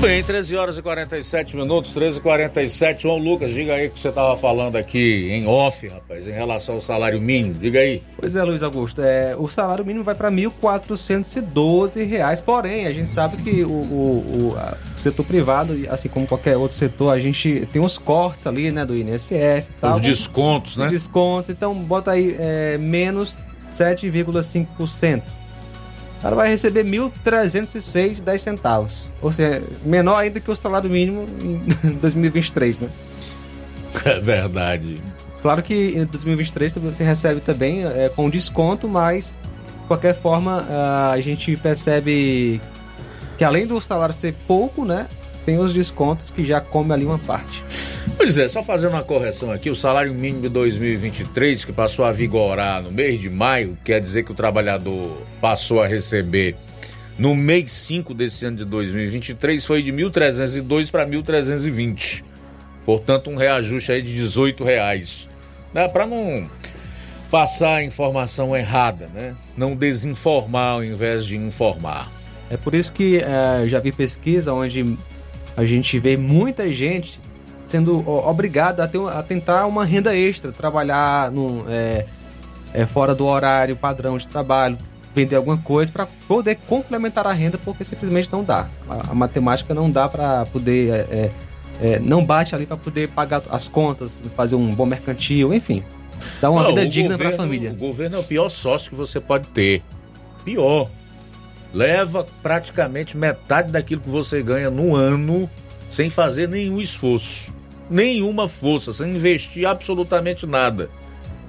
Muito bem, 13 horas e 47 minutos, 13 e 47. João Lucas, diga aí o que você estava falando aqui em off, rapaz, em relação ao salário mínimo. Diga aí. Pois é, Luiz Augusto. É, o salário mínimo vai para 1.412 reais, porém, a gente sabe que o, o, o, a- o setor privado, assim como qualquer outro setor, a gente tem os cortes ali, né, do INSS e tal. Os descontos, né? Os descontos, então bota aí é, menos 7,5%. Cara vai receber R$ 1.306,10 centavos. Ou seja, menor ainda que o salário mínimo em 2023, né? É verdade. Claro que em 2023 você recebe também é, com desconto, mas de qualquer forma ah, a gente percebe que além do salário ser pouco, né? Tem os descontos que já come ali uma parte. Pois é, só fazendo uma correção aqui, o salário mínimo de 2023, que passou a vigorar no mês de maio, quer dizer que o trabalhador passou a receber no mês 5 desse ano de 2023, foi de 1.302 para 1.320. Portanto, um reajuste aí de 18 reais. Né? Para não passar a informação errada, né? Não desinformar ao invés de informar. É por isso que eh, já vi pesquisa onde a gente vê muita gente sendo obrigada a, ter, a tentar uma renda extra, trabalhar no, é, é, fora do horário padrão de trabalho, vender alguma coisa para poder complementar a renda, porque simplesmente não dá. A, a matemática não dá para poder. é, é, é, não bate ali para poder pagar as contas, fazer um bom mercantil, enfim. Dar uma Não, vida digna para a família. O governo é o pior sócio que você pode ter. Pior. Leva praticamente metade daquilo que você ganha no ano sem fazer nenhum esforço. Nenhuma força, sem investir absolutamente nada.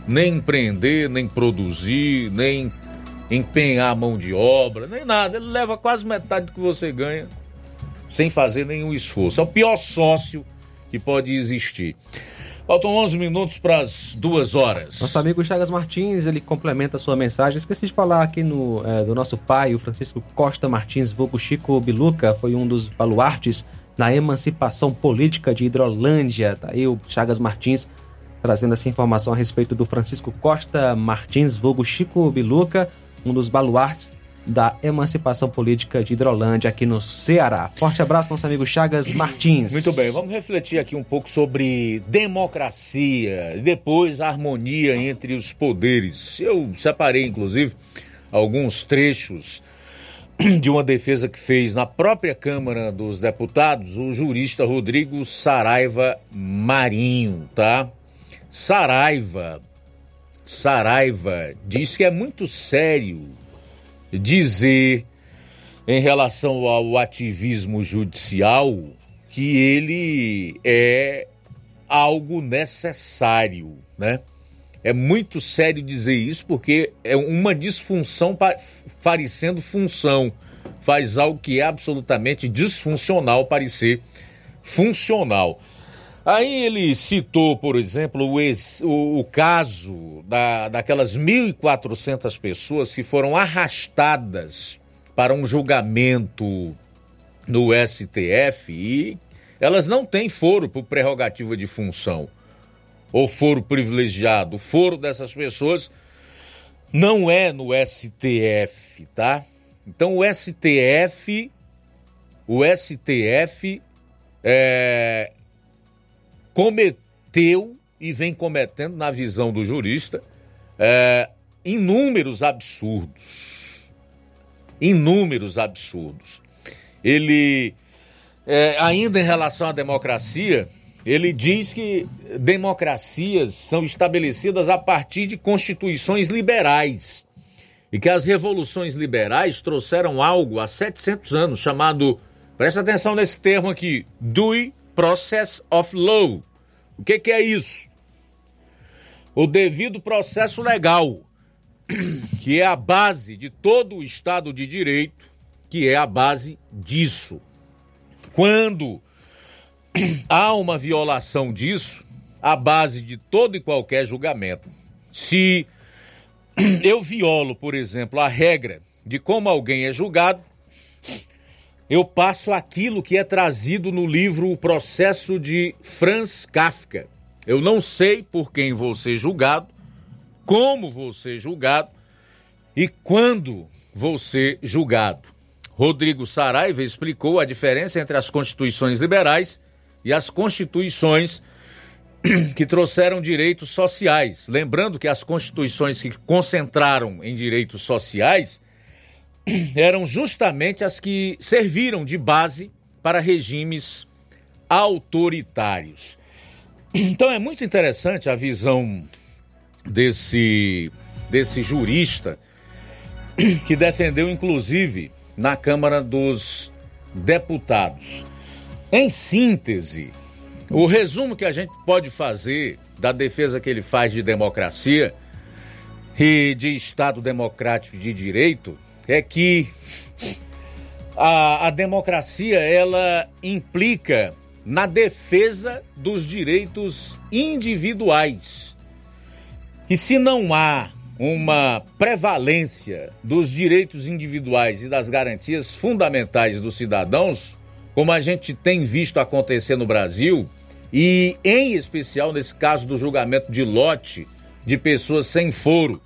Nem empreender, nem produzir, nem empenhar mão de obra, nem nada. Ele leva quase metade do que você ganha sem fazer nenhum esforço. É o pior sócio que pode existir. Faltam 11 minutos para as duas horas. Nosso amigo Chagas Martins, ele complementa a sua mensagem. Esqueci de falar aqui no, eh, do nosso pai, o Francisco Costa Martins, vulgo Chico Biluca, foi um dos baluartes na emancipação política de Hidrolândia. Tá aí o Chagas Martins trazendo essa informação a respeito do Francisco Costa Martins, vulgo Chico Biluca, um dos baluartes da emancipação política de Hidrolândia aqui no Ceará. Forte abraço, nosso amigo Chagas Martins. Muito bem, vamos refletir aqui um pouco sobre democracia e depois a harmonia entre os poderes. Eu separei, inclusive, alguns trechos de uma defesa que fez na própria Câmara dos Deputados o jurista Rodrigo Saraiva Marinho, tá? Saraiva, Saraiva diz que é muito sério dizer em relação ao ativismo judicial que ele é algo necessário, né? É muito sério dizer isso porque é uma disfunção pa- parecendo função. Faz algo que é absolutamente disfuncional parecer funcional. Aí ele citou, por exemplo, o, ex- o- o caso da, daquelas 1.400 pessoas que foram arrastadas para um julgamento no STF e elas não têm foro por prerrogativa de função ou foro privilegiado. O foro dessas pessoas não é no STF, tá? Então o STF, o STF é, cometeu e vem cometendo, na visão do jurista, é, inúmeros absurdos. Inúmeros absurdos. Ele, é, ainda em relação à democracia, ele diz que democracias são estabelecidas a partir de constituições liberais e que as revoluções liberais trouxeram algo há 700 anos chamado, presta atenção nesse termo aqui, due process of law. O que, que é isso? O devido processo legal, que é a base de todo o Estado de Direito, que é a base disso. Quando há uma violação disso, a base de todo e qualquer julgamento. Se eu violo, por exemplo, a regra de como alguém é julgado, eu passo aquilo que é trazido no livro O Processo de Franz Kafka. Eu não sei por quem vou ser julgado, como vou ser julgado e quando vou ser julgado. Rodrigo Saraiva explicou a diferença entre as constituições liberais e as constituições que trouxeram direitos sociais. Lembrando que as constituições que concentraram em direitos sociais eram justamente as que serviram de base para regimes autoritários. Então é muito interessante a visão desse, desse jurista que defendeu, inclusive, na Câmara dos Deputados. Em síntese, o resumo que a gente pode fazer da defesa que ele faz de democracia e de Estado democrático de direito é que a, a democracia ela implica na defesa dos direitos individuais. E se não há uma prevalência dos direitos individuais e das garantias fundamentais dos cidadãos, como a gente tem visto acontecer no Brasil, e em especial nesse caso do julgamento de lote de pessoas sem foro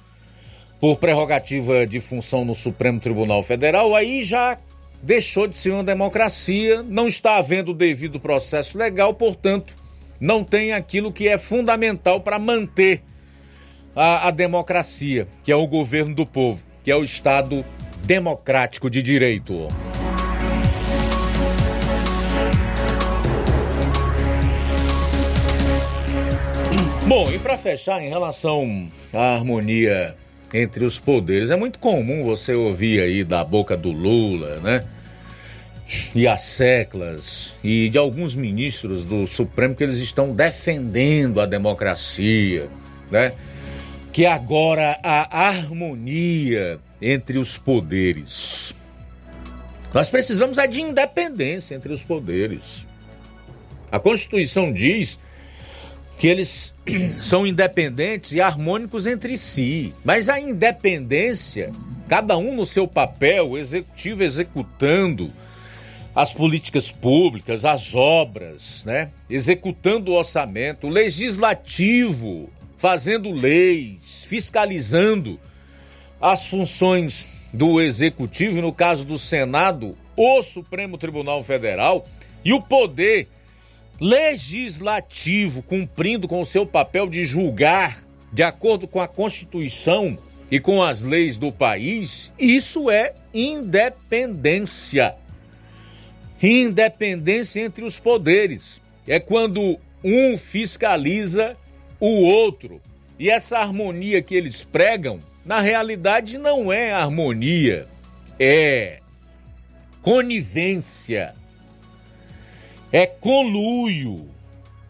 por prerrogativa de função no Supremo Tribunal Federal, aí já deixou de ser uma democracia, não está havendo o devido processo legal, portanto, não tem aquilo que é fundamental para manter a, a democracia, que é o governo do povo, que é o Estado democrático de direito. Bom, e para fechar, em relação à harmonia entre os poderes, é muito comum você ouvir aí da boca do Lula, né? E as seclas e de alguns ministros do Supremo que eles estão defendendo a democracia, né? Que agora a harmonia entre os poderes. Nós precisamos é de independência entre os poderes. A Constituição diz que eles são independentes e harmônicos entre si. Mas a independência, cada um no seu papel, o executivo executando as políticas públicas, as obras, né? Executando o orçamento, o legislativo fazendo leis, fiscalizando as funções do executivo, no caso do Senado, o Supremo Tribunal Federal, e o poder legislativo cumprindo com o seu papel de julgar de acordo com a Constituição e com as leis do país, isso é independência. Independência entre os poderes. É quando um fiscaliza o outro. E essa harmonia que eles pregam, na realidade não é harmonia, é conivência é conluio.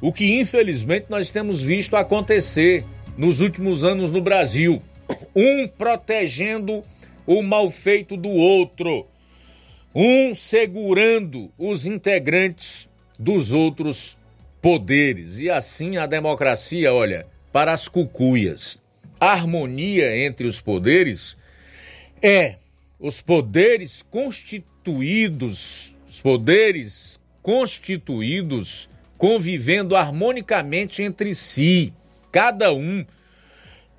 O que infelizmente nós temos visto acontecer nos últimos anos no Brasil. Um protegendo o mal feito do outro, um segurando os integrantes dos outros poderes. E assim a democracia, olha, para as cucuias. A harmonia entre os poderes é os poderes constituídos, os poderes constituídos, convivendo harmonicamente entre si, cada um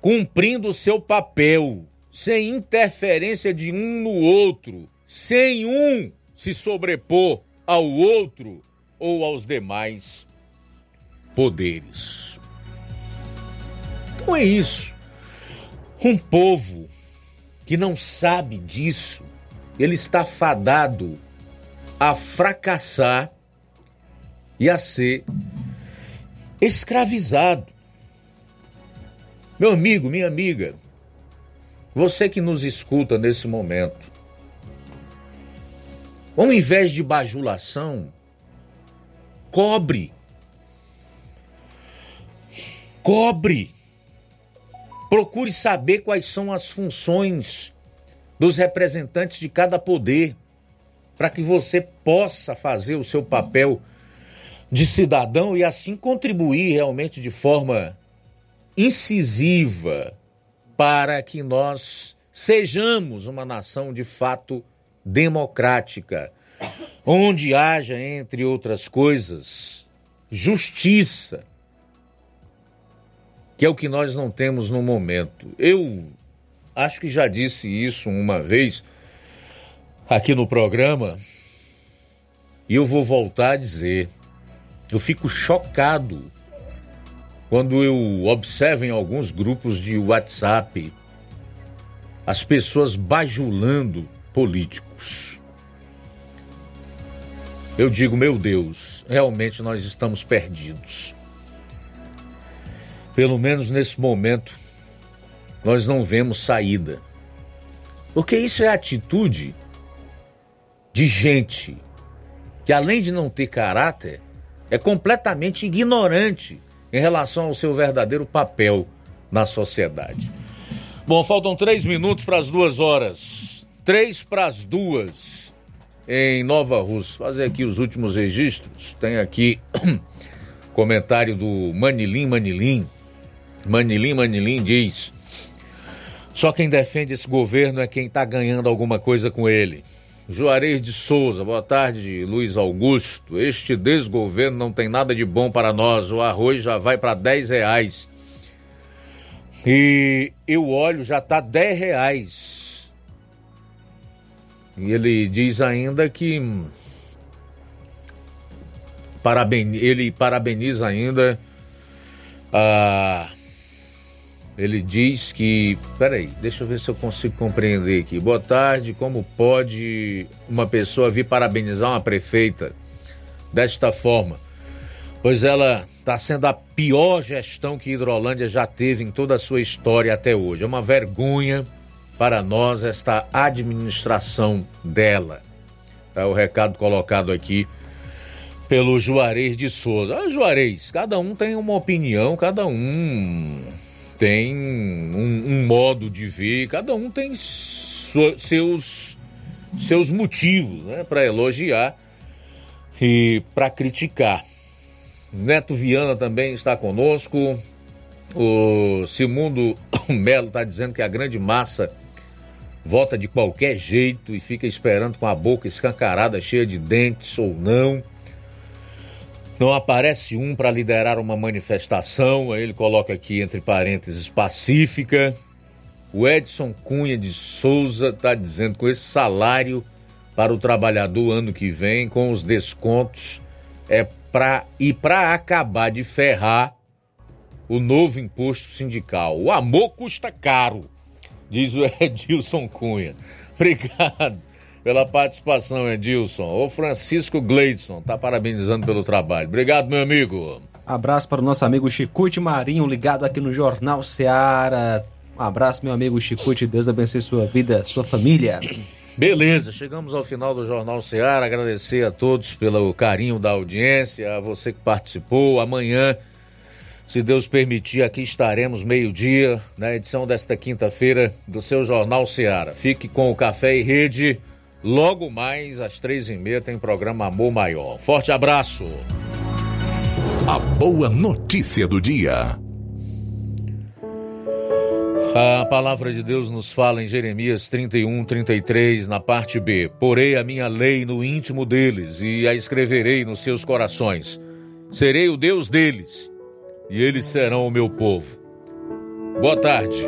cumprindo seu papel, sem interferência de um no outro, sem um se sobrepor ao outro ou aos demais poderes. Então é isso. Um povo que não sabe disso, ele está fadado a fracassar e a ser escravizado. Meu amigo, minha amiga, você que nos escuta nesse momento, ao invés de bajulação, cobre. Cobre. Procure saber quais são as funções dos representantes de cada poder, para que você possa fazer o seu papel de cidadão e assim contribuir realmente de forma incisiva para que nós sejamos uma nação de fato democrática, onde haja, entre outras coisas, justiça, que é o que nós não temos no momento. Eu acho que já disse isso uma vez aqui no programa e eu vou voltar a dizer. Eu fico chocado quando eu observo em alguns grupos de WhatsApp as pessoas bajulando políticos. Eu digo, meu Deus, realmente nós estamos perdidos. Pelo menos nesse momento, nós não vemos saída. Porque isso é atitude de gente que, além de não ter caráter, é completamente ignorante em relação ao seu verdadeiro papel na sociedade. Bom, faltam três minutos para as duas horas. Três para as duas em Nova Rússia. Fazer aqui os últimos registros. Tem aqui comentário do Manilim Manilim. Manilim Manilim diz: Só quem defende esse governo é quem está ganhando alguma coisa com ele. Juarez de Souza, boa tarde, Luiz Augusto. Este desgoverno não tem nada de bom para nós. O arroz já vai para 10 reais. E eu olho, já está 10 reais. E ele diz ainda que. Paraben... Ele parabeniza ainda a ele diz que. Peraí, deixa eu ver se eu consigo compreender aqui. Boa tarde. Como pode uma pessoa vir parabenizar uma prefeita desta forma? Pois ela está sendo a pior gestão que Hidrolândia já teve em toda a sua história até hoje. É uma vergonha para nós esta administração dela. É o recado colocado aqui pelo Juarez de Souza. Ah, Juarez, cada um tem uma opinião, cada um tem um, um modo de ver, cada um tem seus, seus motivos né, para elogiar e para criticar. Neto Viana também está conosco. O Simundo Melo está dizendo que a grande massa vota de qualquer jeito e fica esperando com a boca escancarada, cheia de dentes ou não. Não aparece um para liderar uma manifestação, aí ele coloca aqui entre parênteses pacífica. O Edson Cunha de Souza está dizendo com esse salário para o trabalhador ano que vem, com os descontos, é para e para acabar de ferrar o novo imposto sindical. O amor custa caro, diz o Edilson Cunha. Obrigado pela participação, Edilson. O Francisco Gleidson tá parabenizando pelo trabalho. Obrigado, meu amigo. Abraço para o nosso amigo Chicute Marinho, ligado aqui no Jornal Seara. Um abraço, meu amigo Chicute. Deus abençoe sua vida, sua família. Beleza, chegamos ao final do Jornal Seara. Agradecer a todos pelo carinho da audiência, a você que participou. Amanhã, se Deus permitir, aqui estaremos meio-dia na edição desta quinta-feira do seu Jornal Seara. Fique com o Café e Rede. Logo mais, às três e meia, tem programa Amor Maior. Forte abraço! A boa notícia do dia. A palavra de Deus nos fala em Jeremias 31, 33, na parte B: Porei a minha lei no íntimo deles e a escreverei nos seus corações. Serei o Deus deles e eles serão o meu povo. Boa tarde.